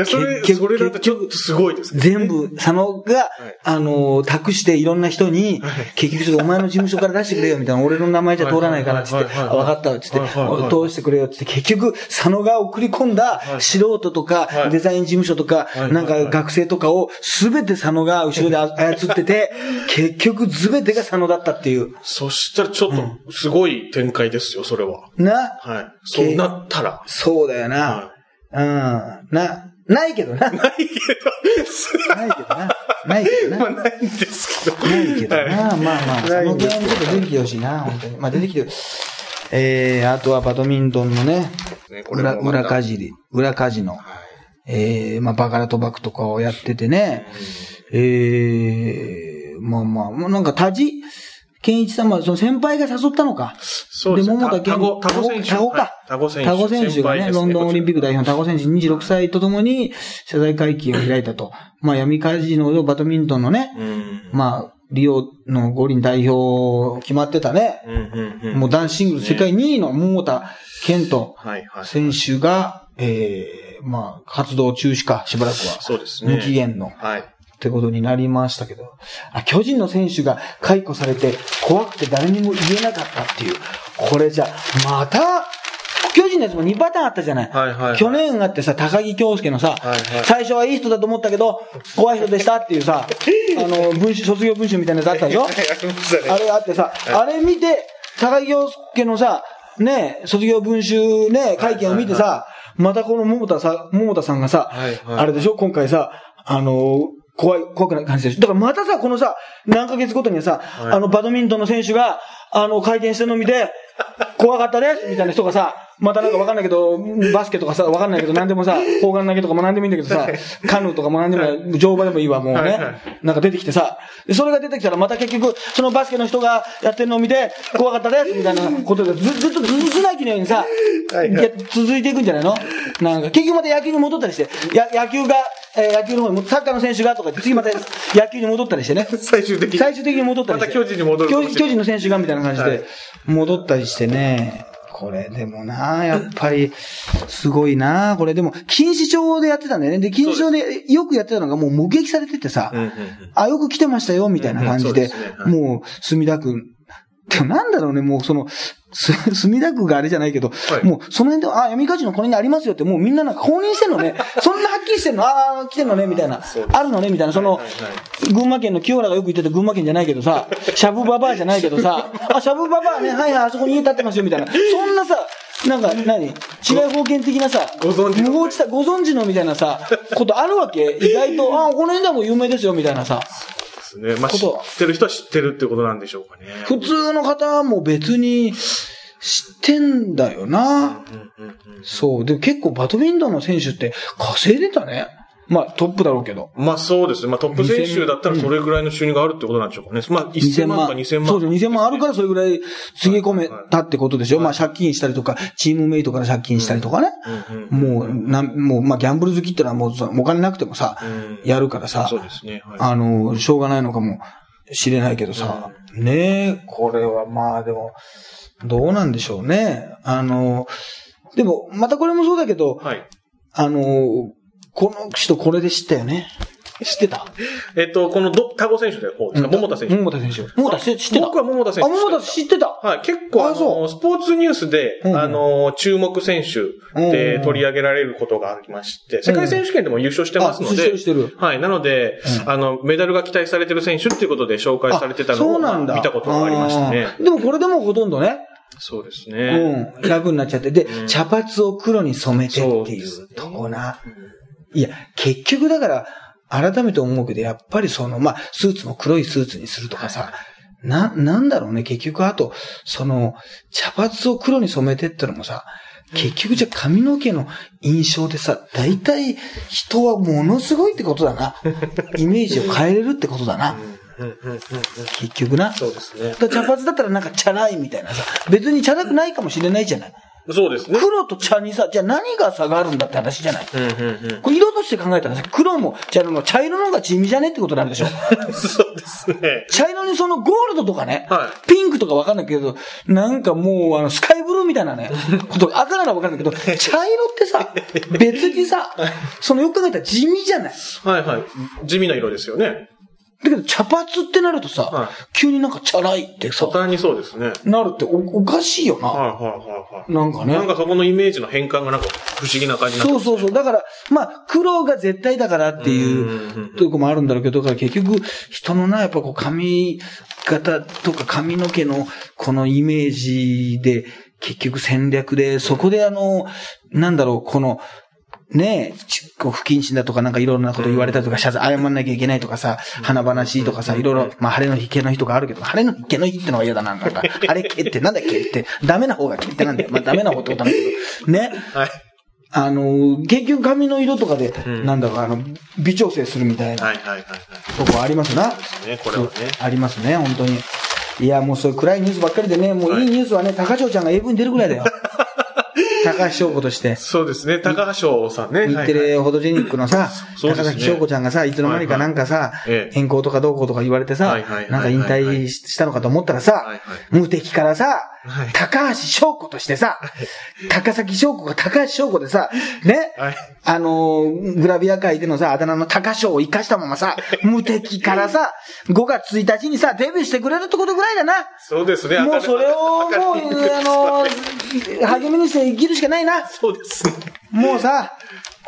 いや、それ、結局それだとちょっとすごいですね。全部、佐野が、あの、託していろんな人に、結局ちょっとお前の事務所から出してくれよ、みたいな、俺の名前じゃ通らないから、つって、分かった、つって、はいはいはい通してくれよ、つって、結局、佐野が送り込んだ素人とかは、いデザイン事務所とかは、いなんか学生とかを、すべて佐野が後ろで [laughs] 操ってて、結局、すべてが佐野だったっていう。そしたらちょっと、すごい展開ですよ、それは。な？はい。そうなったら。そうだよなは。うん。な、ないけどな。ないないけけどな。ないけどな。ど、まあないんですけど。ないけどな。まあまあ、そのゲームちょっと出てきてほしいな、本当に。まあ出てきてる。えー、あとはバドミントンのね、裏、裏カジリ、裏カジノ。えー、まあバカラ賭博とかをやっててね、えー、まあまあ、もうなんか田地健一さんは、その先輩が誘ったのか。そうですね。桃田健タゴ、タゴ選手。タゴかはいタゴ選手。タゴ選手がね、ロンドンオリンピック代表のタゴ選手26歳とともに謝罪会見を開いたと。まあ闇カジノのバドミントンのね、うん。まあ、リオの五輪代表決まってたね。うんうんうん。もう男子シングル世界2位の桃田健人はいはい。選手が、ええまあ、活動中止か、しばらくは。そうですね。無期限の。はい。ってことになりましたけど。あ、巨人の選手が解雇されて怖くて誰にも言えなかったっていう。これじゃ、また、巨人のやつも2パターンあったじゃない。はいはいはい。去年あってさ、高木京介のさ、はいはい。最初はいい人だと思ったけど、怖い人でしたっていうさ、[laughs] あの、文集、卒業文集みたいなやつあったでしょ？あれあってさ、あれ見て、高木京介のさ、ね、卒業文集ね、会見を見てさ、またこの桃田さ、桃田さんがさ、はいはい。あれでしょ？今回さ、あの、怖い、怖くない感じでしょ。だからまたさ、このさ、何ヶ月ごとにさ、い。あの、バドミントンの選手が、あの、回転してるの見て、怖かったですみたいな人がさ、またなんかわかんないけど、バスケとかさ、わかんないけど、何でもさ、砲丸投げとかも何でもいいんだけどさ、カヌーとかも何でもいい、乗馬でもいいわ、もうはいはね。なんか出てきてさ、でそれが出てきたらまた結局、そのバスケの人がやってるのを見て、怖かったですみたいなことで、ずずっとずつなきのようにさ、はいはいい。や続いていくんじゃないの？なんか、結局また野球に戻ったりして、や野球が、えー野球の方に、サッカーの選手がとか言って、次また野球に戻ったりしてね。最終的に。最終的に戻ったりして。また巨人に戻る巨巨人の選手がみたいな感じはいで、戻ったりしてね。これでもな、やっぱり、すごいな、これでも、錦糸町でやってたんだよね。で、錦糸町でよくやってたのがもう目撃されててさ、うんうんうんあ、よく来てましたよ、みたいな感じで、うんうんそうですねはいもう、墨田区、でもなんだろうね、もうその、す [laughs] 墨田区があれじゃないけど、はい。もうその辺で、あ、闇カジノこれにありますよって、もうみんななんか公認してんのね。そんなはっきりしてんの？ああ、来てんのね、みたいな。あるのね、みたいな。その、はいはい群馬県の清原がよく言ってた群馬県じゃないけどさ、シャブババアじゃないけどさ、[laughs] あ、シャブババアね、はいはい、あそこに家建ってますよ、みたいな。そんなさ、なんか何、違い保険的なさ、ご存知の？無法地帯、ご存知のみたいなさ、ことあるわけ？意外と、あ、この辺ではもう有名ですよ、みたいなさ。ですね。まあ、知ってる人は知ってるってことなんでしょうかね。普通の方はもう別に知ってんだよな。そう。で、結構バドミントンの選手って稼いでたね。まあトップだろうけど。まあそうですね。まあトップ選手だったらそれぐらいの収入があるってことなんでしょうかね。まあ1000万か2000万。そうです。2000万あるからそれぐらいつぎ込めたってことでしょ。まあ借金したりとか、チームメイトから借金したりとかね。もう、なん、もう、まあギャンブル好きってのはもうさ、お金なくてもさ、うんやるからさ、そうですね。はいあの、しょうがないのかもしれないけどさ、ねえ、これはまあでも、どうなんでしょうね。あの、でも、またこれもそうだけど、はい。あの、この人これで知ったよね。知ってた？えっと、このど、タゴ選手で方ですか、桃田選手。桃田選手。桃田知ってた？僕は桃田選手あ、桃田知ってた？はい。結構、あの、スポーツニュースで、うんあの、注目選手で取り上げられることがありまして、世界選手権でも優勝してますのでるしてる、はい。なので、あの、メダルが期待されてる選手っていうことで紹介されてたのをそうなんだ。見たことがありましたねでもこれでもほとんどね、そうですうね。ん、楽になっちゃって。で、うん茶髪を黒に染めてっていそうとこな。いや、結局だから、改めて思うけど、やっぱりその、まあ、スーツも黒いスーツにするとかさ、な、なんだろうね、結局あと、その、茶髪を黒に染めてってのもさ、結局じゃあ髪の毛の印象でさ、大体人はものすごいってことだな。[laughs] イメージを変えれるってことだな。結局な。そうですね。茶髪だったらなんかチャラいみたいなさ、別にチャラくないかもしれないじゃない。そうですね。黒と茶にさ、じゃあ何が差があるんだって話じゃない。うんうんうん。これ色として考えたらさ、黒も茶色も茶色の方が地味じゃねってことになるでしょ。[laughs] そうですね。茶色にそのゴールドとかね、はピンクとかわかんないけど、なんかもうあのスカイブルーみたいなね、[laughs] こと赤ならわかんないけど、茶色ってさ、[laughs] 別にさ、そのよく考えたら地味じゃない。はいはい。地味な色ですよね。だけど茶髪ってなるとさ、はい急になんかチャラいってさ途、端にそうですね。はいなるっておおかしいよな。はいはいはい。なんかね。なんかそこのイメージの変換がなんか不思議な感じになそうそうそう。だから、まあ、黒が絶対だからっていうとこもあるんだろうけど、だから結局、人のな、やっぱこう髪型とか髪の毛のこのイメージで、結局戦略で、そこであの、なんだろう、この、ねえ、ちこう不謹慎だとかなんかいろんなこと言われたりとか、謝罪、謝んなきゃいけないとかさ、華々しいとかさ、いろいろ、まあ晴れの日、毛の日とかあるけど、晴れの日、毛の日ってのは嫌だな、なんか、[laughs] あれ毛ってなんだっけって、ダメな方が毛ってなんだよ。まあダメな方ってことなんだけど、[laughs] ね。はい。あの、結局髪の色とかで、んなんだか、あの、微調整するみたいなはいはいはいはい。とこありますな。ですね、これはね。ありますね、本当に。いや、もうそういう暗いニュースばっかりでね、もういいニュースはね、高城ちゃんが AV に出るぐらいだよ。[laughs] 高橋翔子として。そうですね、高橋翔さんね。日テレフォトジェニックのさ、高崎翔子ちゃんがさ、いつの間にかなんかさ変更とかどうこうとか言われてさなんか引退したのかと思ったらさはいはい、無敵からさはい、高橋翔子としてさ、高崎翔子が高橋翔子でさ、ね？はい、あのー、グラビア界でのさ、あだ名の高翔を生かしたままさ、無敵からさ、5月1日にさ、デビューしてくれるってことぐらいだな。そうですね。もうそれを、もう、あのー、励みにして生きるしかないな。そうですね。もうさ、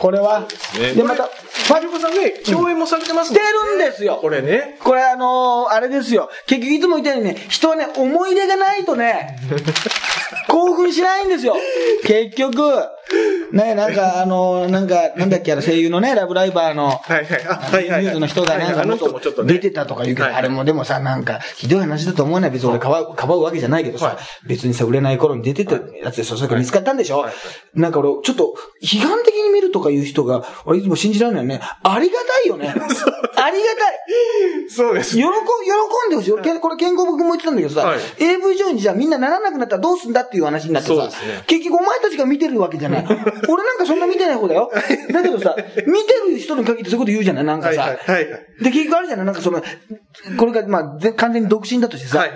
これは？ねで、また、ファジョコさんね、共演もされてますしてるんですよ。これね。これあのーあれですよ。結局いつも言ったようにね、人はね、思い出がないとね、[laughs] 興奮しないんですよ。結局。ね、なんか、あの、なんか、なんだっけ、あの声優のね、ラブライバーの、はいはい。あ、はいはい。ニュースの人がなんかもっと出てたとか言うけど、あれもでもさ、なんか、ひどい話だと思わない。別に俺かばう、かばうわけじゃないけどさ、別にさ、売れない頃に出てたやつでしょ、それから見つかったんでしょ？なんか俺、ちょっと、批判的に見るとかいう人が、俺いつも信じられないよね。ありがたいよね。ありがたい。そうです。喜ん、喜んでほしい。俺、これ健康僕も言ってたんだけどさ、AV 上にじゃあみんなならなくなったらどうすんだっていう話になってさ、結局お前たちが見てるわけじゃない。[laughs] 俺なんかそんな見てない方だよ。だけどさ、見てる人に限ってそういうこと言うじゃない？なんかさ。はいはい、で、結局あるじゃない？なんかその、これが、まあ、完全に独身だとしてさ、はい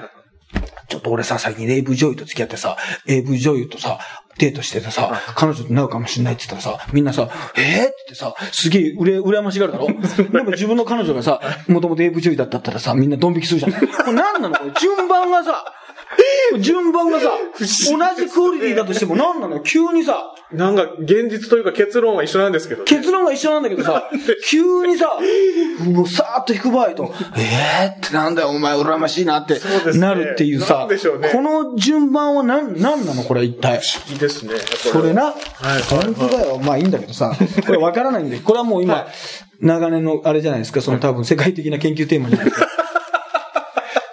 ちょっと俺さ、最近 AV 女優と付き合ってさ、AV 女優とさ、デートしててさ、彼女となるかもしんないって言ったらさ、みんなさ、えー、ってさ、すげえ、うれ、羨ましがるだろ？[laughs] でも自分の彼女がさ、もともと AV 女優だったったらさ、みんなドン引きするじゃん。これ何なのこれ？順番がさ、順番がさ、同じクオリティだとしても何なの急にさ、なんか、現実というか結論は一緒なんですけど、ね、結論は一緒なんだけどさ、急にさ、もうさーっと引く場合と、えーってなんだよ、お前羨ましいなってなるっていうさ、うね、この順番は何、何なのこれ一体？不思議ですね。これな、はい、本当だよ。まあいいんだけどさ、これわからないんで、これはもう今、はい、長年のあれじゃないですか、その多分世界的な研究テーマになって。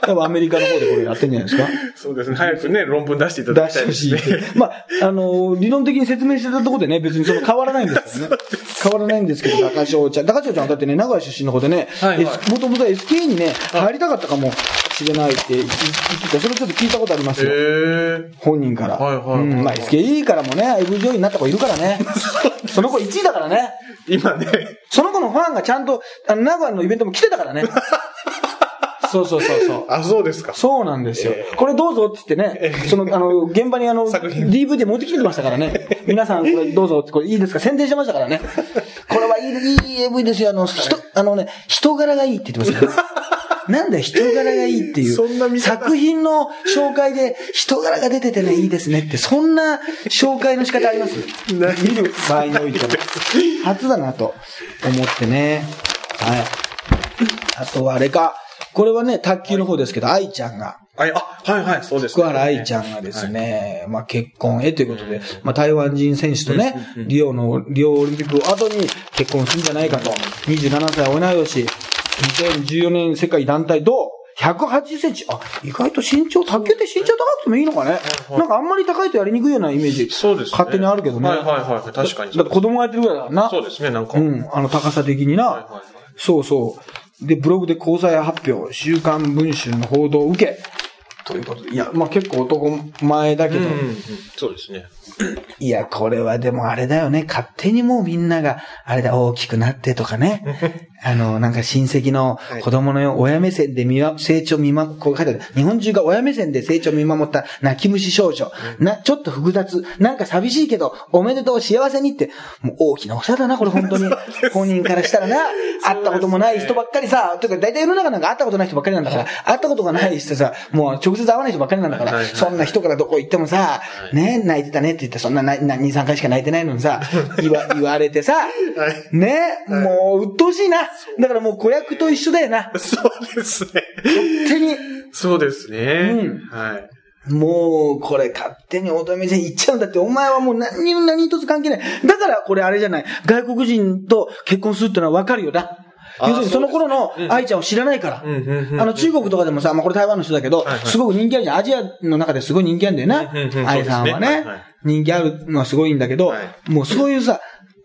多分アメリカの方でこれやってんじゃないですか？そうですね。早くね、論文出していただきたいですね。出してほしい。まあ、あの、理論的に説明してたところでね、別にその変わらないんですよね。[laughs] 変わらないんですけど、高潮ちゃん。高潮ちゃんだってね、名古屋出身の子でね、もともと SK にね、入りたかったかもしれないって言ってた。それちょっと聞いたことありますよ。本人から。はいはい、うん。まあ SKE からもね、AV 女優になった子いるからね。その子1位だからね。今ね。その子のファンがちゃんと、あの、名古屋のイベントも来てたからね。そうそうそうそう。[laughs] あ、そうですか。そうなんですよ。これどうぞって言ってね、その、あの、現場にあの、DVD 持ってきてましたからね。[laughs] 皆さんこれどうぞって、これいいですか？宣伝してましたからね。[laughs] これはいい、いい AV ですよ。あの、人、あのね、人柄がいいって言ってましたよ。なんだよ、人柄がいいっていう。そんな作品の紹介で人柄が出ててね、いいですねって、そんな紹介の仕方あります？見る場合においては。初だなと思ってね。はい。あとはあれか。これはね、卓球の方ですけど、愛ちゃんが。あ、はいはい、そうです、ね。福原愛ちゃんがですね、はい、まあ結婚へということで、まあ台湾人選手とね、リオの、リオオリンピック後に結婚するんじゃないかと。27歳同い年。2014年世界団体銅。180センチ。あ、意外と身長、卓球って身長高くてもいいのかね。なんかあんまり高いとやりにくいようなイメージ。そうです、ね、勝手にあるけどね。はいはいはい。確かに。だって子供がやってるぐらいだな。そうですね、なんか。うん。あの高さ的にな。はいはいはい、そうそう。で、ブログで交際発表、週刊文春の報道を受け、ということで。いや、まあ結構男前だけど。うんうんうん、そうですね。いや、これはでもあれだよね。勝手にもうみんなが、あれだ、大きくなってとかね。[laughs] あの、なんか親戚の子供のよ、親目線で見わ、成長見ま、こう書いてある。日本中が親目線で成長見守った泣き虫少女。な、ちょっと複雑。なんか寂しいけど、おめでとう幸せにって、もう大きなお世話だな、これ本当に。本人からしたらな、会ったこともない人ばっかりさ、というか大体世の中なんか会ったことない人ばっかりなんだから、会ったことがない人さ、もう直接会わない人ばっかりなんだから、そんな人からどこ行ってもさ、ね、泣いてたねって言って、そんな2、3回しか泣いてないのにさ、[laughs] 言わ、言われてさ、ね、もう、鬱陶しいな。だからもう子役と一緒だよな。そうですね。勝手に。そうですね。うん。はい。もう、これ勝手に乙女線行っちゃうんだって、お前はもう何にも何一つ関係ない。だからこれあれじゃない。外国人と結婚するってのはわかるよな。要するにその頃の愛ちゃんを知らないから。あの中国とかでもさ、まあこれ台湾の人だけど、すごく人気あるじゃん。アジアの中ですごい人気あるんだよな。愛さんはね。人気あるのはすごいんだけど、もうそういうさ、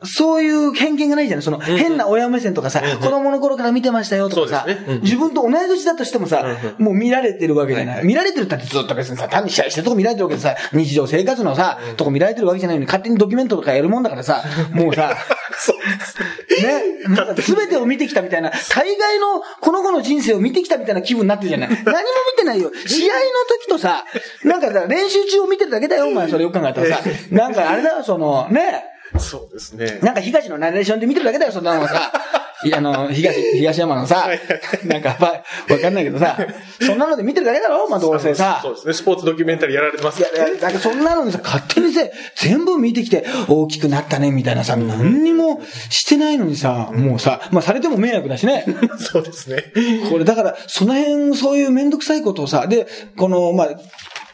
そういう偏見がないじゃない。その、変な親目線とかさ、子供の頃から見てましたよとかさ、自分と同い年だとしてもさ、もう見られてるわけじゃない。見られてるってずっと別にさ、単に試合してるとこ見られてるわけでさ、日常生活のさ、とこ見られてるわけじゃないのに、勝手にドキュメントとかやるもんだからさ、もうさ、ね、なんか全てを見てきたみたいな、大概のこの子の人生を見てきたみたいな気分になってるじゃない。何も見てないよ。試合の時とさ、なんかさ、練習中を見てるだけだよ、お前、それよく考えたらさ。なんかあれだよ、その、ね、そうですね。なんか東のナレーションで見てるだけだよ、そんなのさ。あの、東、東山のさ、なんか、わかんないけどさ、そんなので見てるだけだろまあ、どうせさ。そうですね。スポーツドキュメンタリーやられてますいや、だからそんなのにさ、勝手にさ、全部見てきて、大きくなったね、みたいなさ、何にもしてないのにさ、もうさ、まあ、されても迷惑だしね。[laughs] そうですね。これ、だから、その辺、そういうめんどくさいことをさ、で、この、まあ、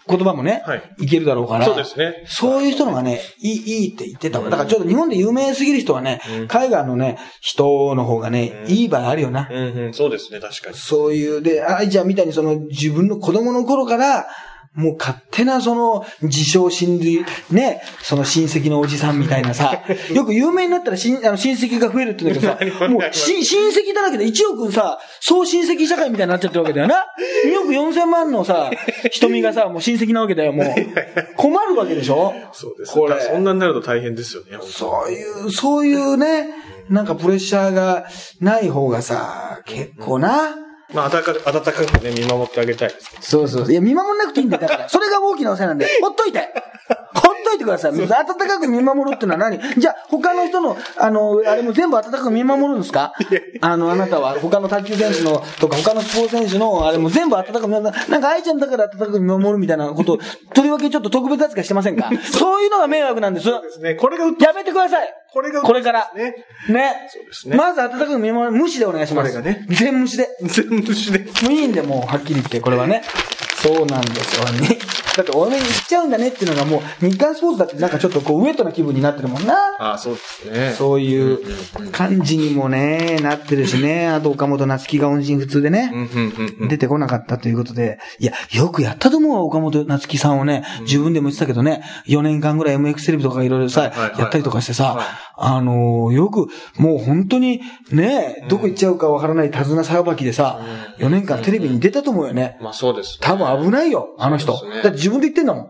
言葉もね、はいいけるだろうから。そうですね。そういう人のがね、いい、いいって言ってた。だからちょっと日本で有名すぎる人はね、うん海外のね、人の方がね、うんいい場合あるよな。うんうん、そうですね、確かに。そういう、で、愛ちゃんみたいにその自分の子供の頃から、もう勝手なその自称親類、ね、その親戚のおじさんみたいなさ、[laughs] よく有名になったら親あの親戚が増えるって言うんだけどさ、[laughs] もうし親戚だらけで1億さ、総親戚社会みたいになっちゃってるわけだよな。[laughs] 2億4000万のさ、瞳がさ、もう親戚なわけだよ、もう。困るわけでしょ？そうです。これそんなになると大変ですよね。そういう、そういうね、なんかプレッシャーがない方がさ、結構な。まあ、温かく、温かくね、見守ってあげたいですけど。そうそう。いや、見守んなくていいんだよ。だから、それが大きなお世話なんで、ほっといてほっといてください。温かく見守るってのは何？じゃあ、他の人の、あの、あれも全部温かく見守るんですか？あの、あなたは、他の卓球選手の、とか、他のスポーツ選手の、あれも全部温かく見守る。なんか、愛ちゃんだから温かく見守るみたいなこと、とりわけちょっと特別扱いしてませんか？[laughs] そういうのが迷惑なんです。ですね。これが、やめてくださいこれが、これから。ね。ね。そうですねまず温かく見守る。無視でお願いします。これがね全無視で。全部しで。もういいんで、もう、はっきり言って、これはね。そうなんですよね。[laughs] だって、多めに行っちゃうんだねっていうのがもう、日刊スポーツだってなんかちょっとこう、ウェットな気分になってるもんな。ああ、そうですね。そういう感じにもね、なってるしね。あと、岡本夏樹が音信不通でね。出てこなかったということで、いや、よくやったと思うわ、岡本夏樹さんをね、自分でも言ってたけどね、4年間ぐらい MX テレビとかいろいろさ、やったりとかしてさはい、あのーよく、もう本当に、ね、どこ行っちゃうかわからない手綱さばきでさ、4年間テレビに出たと思うよね。まあ、そうです。多分危ないよ、あの人。ねだって自分で言ってんだもん。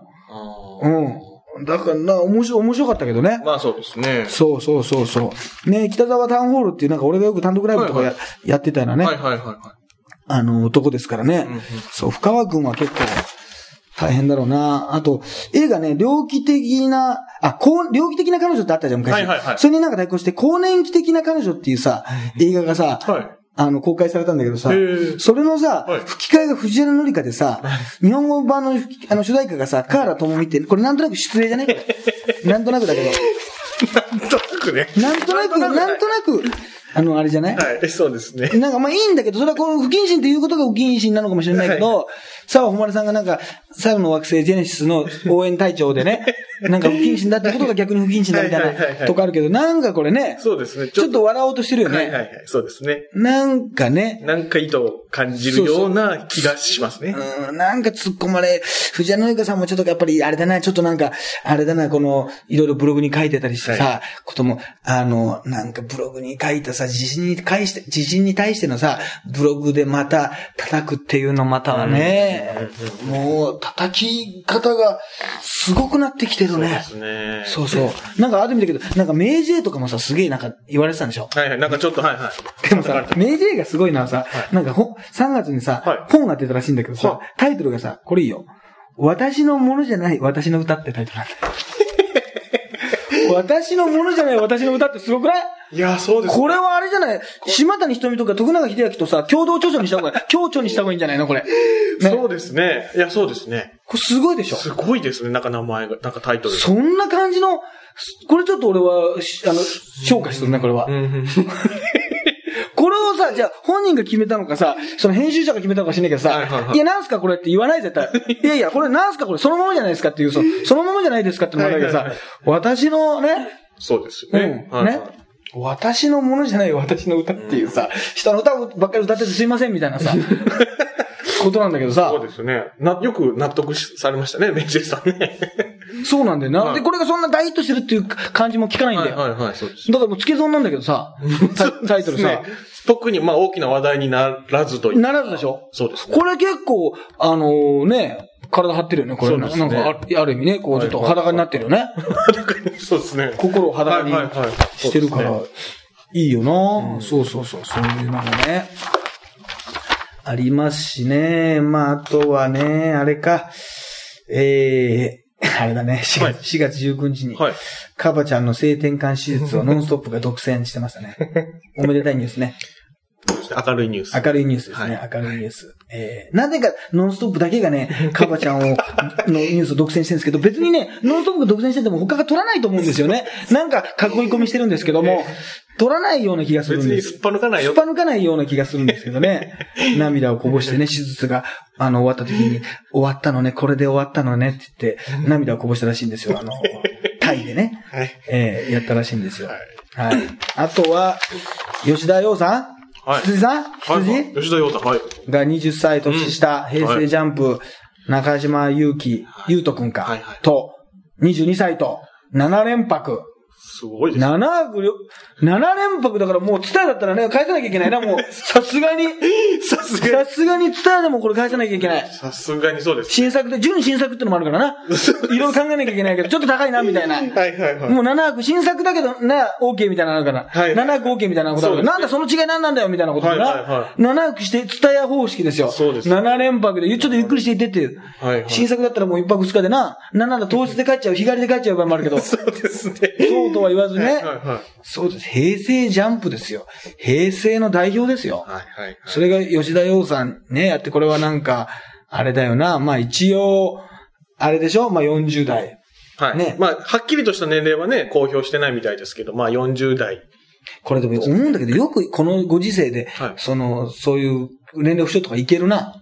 うん。だからな、面白い、面白かったけどね。まあ、そうですね。そうそうそうそう。ね、北沢タウンホールっていうなんか俺がよく単独ライブとかや,、はいやってたようなね、はい、はい、はいはい。あの、男ですからね。うんうんそう、深川君は結構大変だろうな。あと、映画ね、猟奇的な、あ、こう、猟奇的な彼女ってあったじゃん、昔。はいはいはいそれになんか対抗して、更年期的な彼女っていうさ、映画がさ、はい。あの、公開されたんだけどさそれのさ、はい吹き替えが藤原紀香でさ、日本語版のあの主題歌がさ、カーラ智美って、これなんとなく失礼じゃね？なんとなくだけど。なんとなくね。なんとなく、なんとなく、あの、あれじゃない？はい、そうですね。なんかまあいいんだけど、それはこの不謹慎っていうことが不謹慎なのかもしれないけど、澤穂希さんがなんか、最後の惑星ジェネシスの応援隊長でね、[laughs] [laughs] なんか不謹慎だってことが逆に不謹慎だみたはいなとこあるけど、なんかこれね、そうですね。ちょっと笑おうとしてるよね。はいはいはい。そうですね。なんかね、なんか意図を感じるような気がしますね。うん、なんか突っ込まれ、藤原紀香さんもちょっとやっぱりあれだな、ちょっとなんか、あれだな、この、いろいろブログに書いてたりしてさ、はことも、あの、なんかブログに書いたさ、地震に対して、地震に対してのさ、ブログでまた叩くっていうのまたはね、もう、叩き方がすごくなってきてるそうでね。すね。そうそう。なんかある意味だけど、なんか明治とかもさ、すげえなんか言われてたんでしょ？はいはい。なんかちょっと、はいはい。でもさ、明治がすごいのはさ、なんかほ3月にさ、はい本が出たらしいんだけどさは、タイトルがさ、これいいよ。私のものじゃない私の歌ってタイトルなんだ。[laughs] 私のものじゃない私の歌ってすごくない？いや、そうです。これはあれじゃない？島谷瞳とか徳永秀明とさ、共同著書にした方が、[laughs] 共著にした方がいいんじゃないの？これ。ね。そうですね。いや、そうですね。これすごいでしょ？すごいですね。なんか名前が、なんかタイトルが。そんな感じの、これちょっと俺は、しあの、評価してるね、これはう。ん。[laughs] これをさ、じゃあ本人が決めたのかさ、その編集者が決めたのか知んないけどさ、はいはいはいいや、なんすかこれって言わない絶対。[laughs] いやいや、これなんすか？これそのままじゃないですかっていう、そそのままじゃないですかって言わないけどさ、はいはいはい私のね、そうですようん、ね。はいね、私のものじゃない私の歌っていうさ、人の歌ばっかり歌っててすいませんみたいなさ、[laughs] ことなんだけどさそう、ですね。な、よく納得しされましたね、メンジェさんね。そうなんだよな。はいで、これがそんな大ヒットしてるっていう感じも聞かないんだよ。はいはいはい、そうです。だからもう付け損なんだけどさ、タタイトルさね、特に、まあ、大きな話題にならずという。ならずでしょ？そうですね。これ結構、あのーね、体張ってるよね、これ。ねなんかある、ある意味ね、こう、ちょっとはいはい裸になってるよね。そうですね。心を裸にはいはいはいしてるからいいよな、そうそうそう、そういうのがね。ありますしね。まあ、あとはね、あれか、えー、[laughs] あれだね、4月,、はい4月19日に、はい。カバちゃんの性転換手術を [laughs] ノンストップが独占してましたね。おめでたいニュースね。明るいニュース。明るいニュースですね。明るいニュース。えー、なぜか、ノンストップだけがね、[laughs] カバちゃんを、のニュースを独占してるんですけど、別にね、ノンストップが独占してても他が取らないと思うんですよね。[laughs] なんか、囲い込みしてるんですけども、取らないような気がするんです。別にすっぱ抜かないよ [laughs] すっ。ぱ抜かないような気がするんですけどね。涙をこぼしてね、手術が、あの、終わった時に、終わったのね、これで終わったのねって言って、涙をこぼしたらしいんですよ。あの、タイでね。はい。ええやったらしいんですよ。はい。はい。あとは、吉田洋さんはい。羊さん？はい。はい羊吉田洋太、はい。が20歳年下、うん。平成ジャンプ、中島祐希、ゆうとくんか、はいはい。と、22歳と、7連泊。すごいですね。7泊りょ、7連泊だからもう、ツタヤだったらね、返さなきゃいけないな、もう。[laughs] さすがに。[laughs] さすがさすがにツタヤでもこれ返さなきゃいけない。さすがにそうです。新作で、純新作ってのもあるからな。いろいろ考えなきゃいけないけど、ちょっと高いな、みたいな。はいはいはい。もう7泊、新作だけど、ね、OK みたいなのあるから。はい7泊 OK みたいなことあるから。なんだ、その違い何なんだよ、みたいなことでな。はいはいは7泊して、ツタヤ方式ですよ。そうです7連泊で、ちょっとゆっくりしていってっていう。はいはい。新作だったらもう1泊2日でな、7だ当日で帰っちゃう、日帰りで帰っちゃう場合もあるけど。そ [laughs] そうですね。うとは言わずね。そうです。平成ジャンプですよ。平成の代表ですよ。はいはい。それが吉田洋さんね、やって、これはなんか、あれだよな。まあ一応、あれでしょ？まあ40代。はい。ねまあ、はっきりとした年齢はね、公表してないみたいですけど、まあ40代。これでも思うんだけど、よくこのご時世で、はいその、そういう年齢不詳とかいけるな。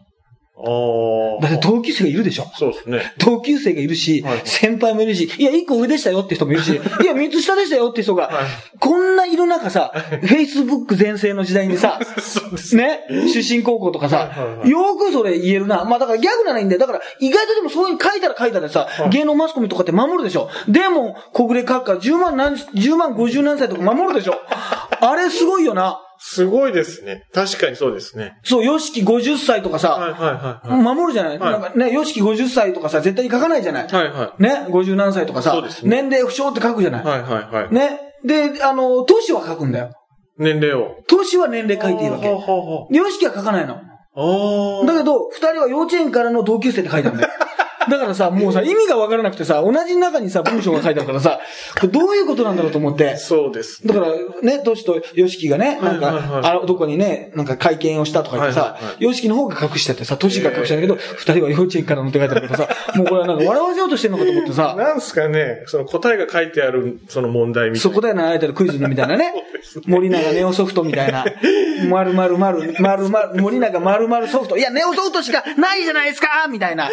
ああ。だって同級生がいるでしょ？そうですね。同級生がいるし、はい先輩もいるし、いや、一個上でしたよって人もいるし、[laughs] いや、三つ下でしたよって人が、はいこんないる中さ、Facebook 全盛の時代にさ、[laughs] ね。ね、出身高校とかさ、はいはいはいよくそれ言えるな。まあだからギャグならいいんだよ。だから意外とでもそういう書いたら書いたらさ、はい芸能マスコミとかって守るでしょ？でも、小暮閣下10万何、10万50何歳とか守るでしょ？あれすごいよな。すごいですね。確かにそうですね。そう、ヨシキ50歳とかさ、はいはいはいはい。守るじゃない、はいなんかね、ヨシキ50歳とかさ、絶対書かないじゃない、はいはね、50何歳とかさ、そうですね年齢不詳って書くじゃない、い。はいはいはい。ね？で、あの、年は書くんだよ。年齢を。年は年齢書いていいわけ。ヨシキは書かないの。だけど、二人は幼稚園からの同級生って書いてあるんだよ。だからさ、もうさ、意味がわからなくてさ、同じ中にさ、文章が書いてあるからさ、こ [laughs] れどういうことなんだろうと思って。そうです。だから、ね、トシとヨシキがね、なんか、あどこにね、なんか会見をしたとか言ってさヨシキの方が隠しててさ、トシが隠してんだけど、二人は幼稚園からのって書いてあるからさ、もうこれはなんか笑わせようとしてんのかと思ってさ、なんすかね、その答えが書いてある、その問題みたいな。そこで習えてるクイズみたいなね。森永ネオソフトみたいな。まるまるまる、まるまる、森永まるまるソフト。いや、ネオソフトしかないじゃないですかみたいな。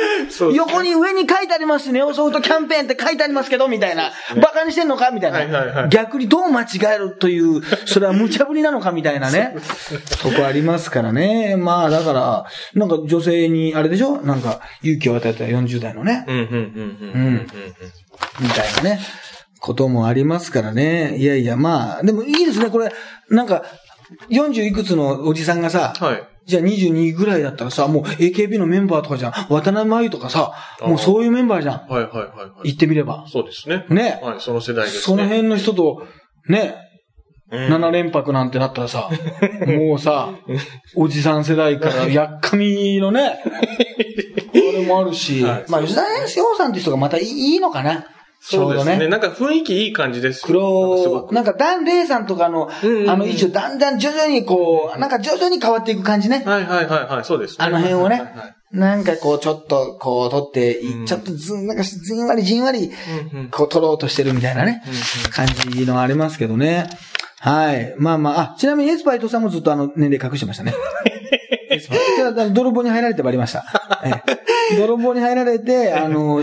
横に上に書いてあります、ネオソフトキャンペーンって書いてありますけど、みたいな。バカにしてんのか？みたいな、はいはいはい逆にどう間違えるという、それは無茶ぶりなのかみたいなね。[laughs] そこありますからね。まあ、だから、なんか女性に、あれでしょ？なんか、勇気を与えた40代のね。うん、うん、うん、うん。うん。みたいなね、こともありますからね。いやいや、まあ、でもいいですね、これ、なんか、40いくつのおじさんがさ、はい。じゃあ22ぐらいだったらさ、もう AKB のメンバーとかじゃん。渡辺真由とかさ、もうそういうメンバーじゃん。はい、はい、はい。はい言ってみれば。そうですね。ね。はい、その世代ですね。その辺の人と、ね、うん7連泊なんてなったらさ、もうさ、[laughs] おじさん世代からやっかみのね、[laughs] あれもあるし、はいまあ吉田洋さんって人がまたいいいいのかな。ちょそううですね。なんか雰囲気いい感じです黒、くなんかダン・レイさんとかの、うんうんうんあの位置をだんだん徐々にこう、なんか徐々に変わっていく感じね。はいはいはいはい、そうですね。あの辺をねはいはいなんかこう、ちょっとこう、取ってい、うんちょっとずん、なんかじんわりじんわり、こう、取ろうとしてるみたいなね、感じのありますけどね。はい。まあまあ、あ、ちなみにエスパイトさんもずっとあの、年齢隠してましたね。[laughs] 泥棒に入られてバレました。ええ泥棒に入られて、あの、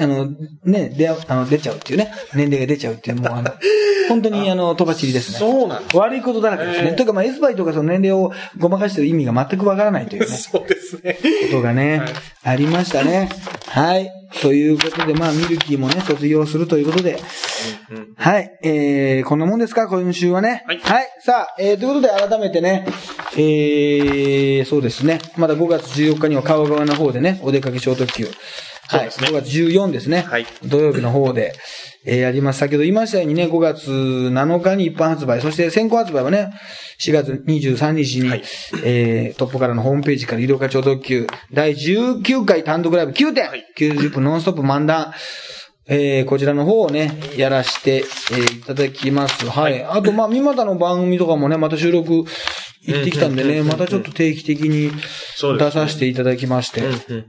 あの、ね、出あの出ちゃうっていうね、年齢が出ちゃうっていう、もうあの、本当にあの、とばちりですね。そうなん。悪いことだらけですね。ええというか、まあ、エスパイとかその年齢をごまかしてる意味が全くわからないというね。そうですね。ことがね、はいありましたね。はい。ということで、まあ、ミルキーもね、卒業するということで、うんうんはい。えー、こんなもんですか？今週はね。はいさあ、えー、ということで改めてね、えー、そうですね。まだ5月14日には川川の方でね、お出かけ小特急。はい。そうですね5月14ですね。はい土曜日の方で、えー、やります。先ほど言いましたようにね、5月7日に一般発売、そして先行発売はね、4月23日に、はいえー、トップからのホームページから医療課長特急、第19回単独ライブ9点、はい90分ノンストップ漫談、えー、こちらの方をね、やらして、えーいただきます。はい。あと、まあ、三股の番組とかもね、また収録行ってきたんでね、またちょっと定期的に出させていただきまして、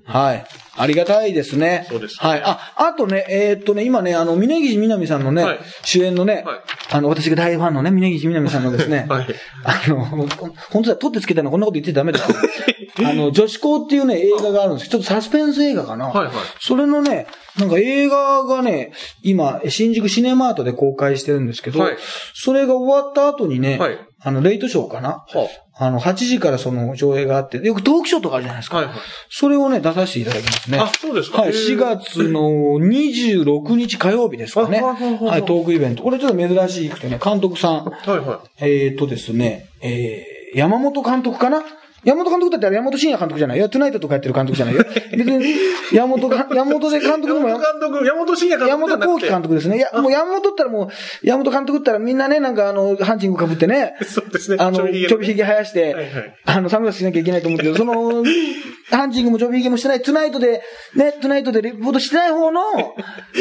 はい。ありがたいですね。そうですはい。あ、あとね、えーっとね、今ね、あの、峯岸みなみさんのね、はい。主演のね、はい。あの、私が大ファンのね、峯岸みなみさんのですね、[laughs] はい。あの、本当だ、取ってつけたのこんなこと言ってダメだよ。[laughs] あの、女子校っていうね、映画があるんです。ちょっとサスペンス映画かな。はいはい。それのね、なんか映画がね、今、新宿シネマートで公開してるんですけど、はい。それが終わった後にね、はいあの、レイトショーかな？はあの、8時からその上映があって、よくトークショーとかあるじゃないですか。はいはい。それをね、出させていただきますね。あ、そうですか？はい、へー4月の26日火曜日ですかね。あはいトークイベント。これちょっと珍しくてね、監督さん、はいはえーとですね、えー、山本監督かな？山本監督だったら山本慎也監督じゃない？よ。トゥナイトとかやってる監督じゃない？よ。[laughs] 別に、山本が、山本で監督。も山本監督、山本慎也監山督本幸喜監督ですね。いや、もう山本ったらもう、山本監督ったらみんなね、なんかあの、ハンチング被ってね、そうですね。あの、ちょびひげちょびひげ生やして、はいはいあの、サングラスしなきゃいけないと思うけど、その、[laughs] ハンチングもちょびひげもしてない、トゥナイトで、ね、トゥナイトでレポートしてない方の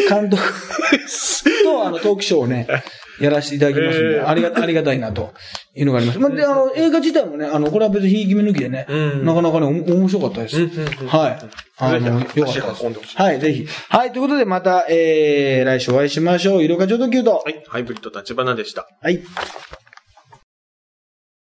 監督 [laughs] と、あの、トークショーをね、やらせていただきますんで、えーありが、ありがたいなというのがあります。まあ、で、あの、映画自体もね、あの、これは別にひいき目抜きでね、うんなかなかね、お面白かったです。うんうんうんはい。あの、よかったですはい、ぜひ。はい、ということでまた、えー、来週お会いしましょう。色がちょうどキュート。はい。ハイブリッド立花でした。はい。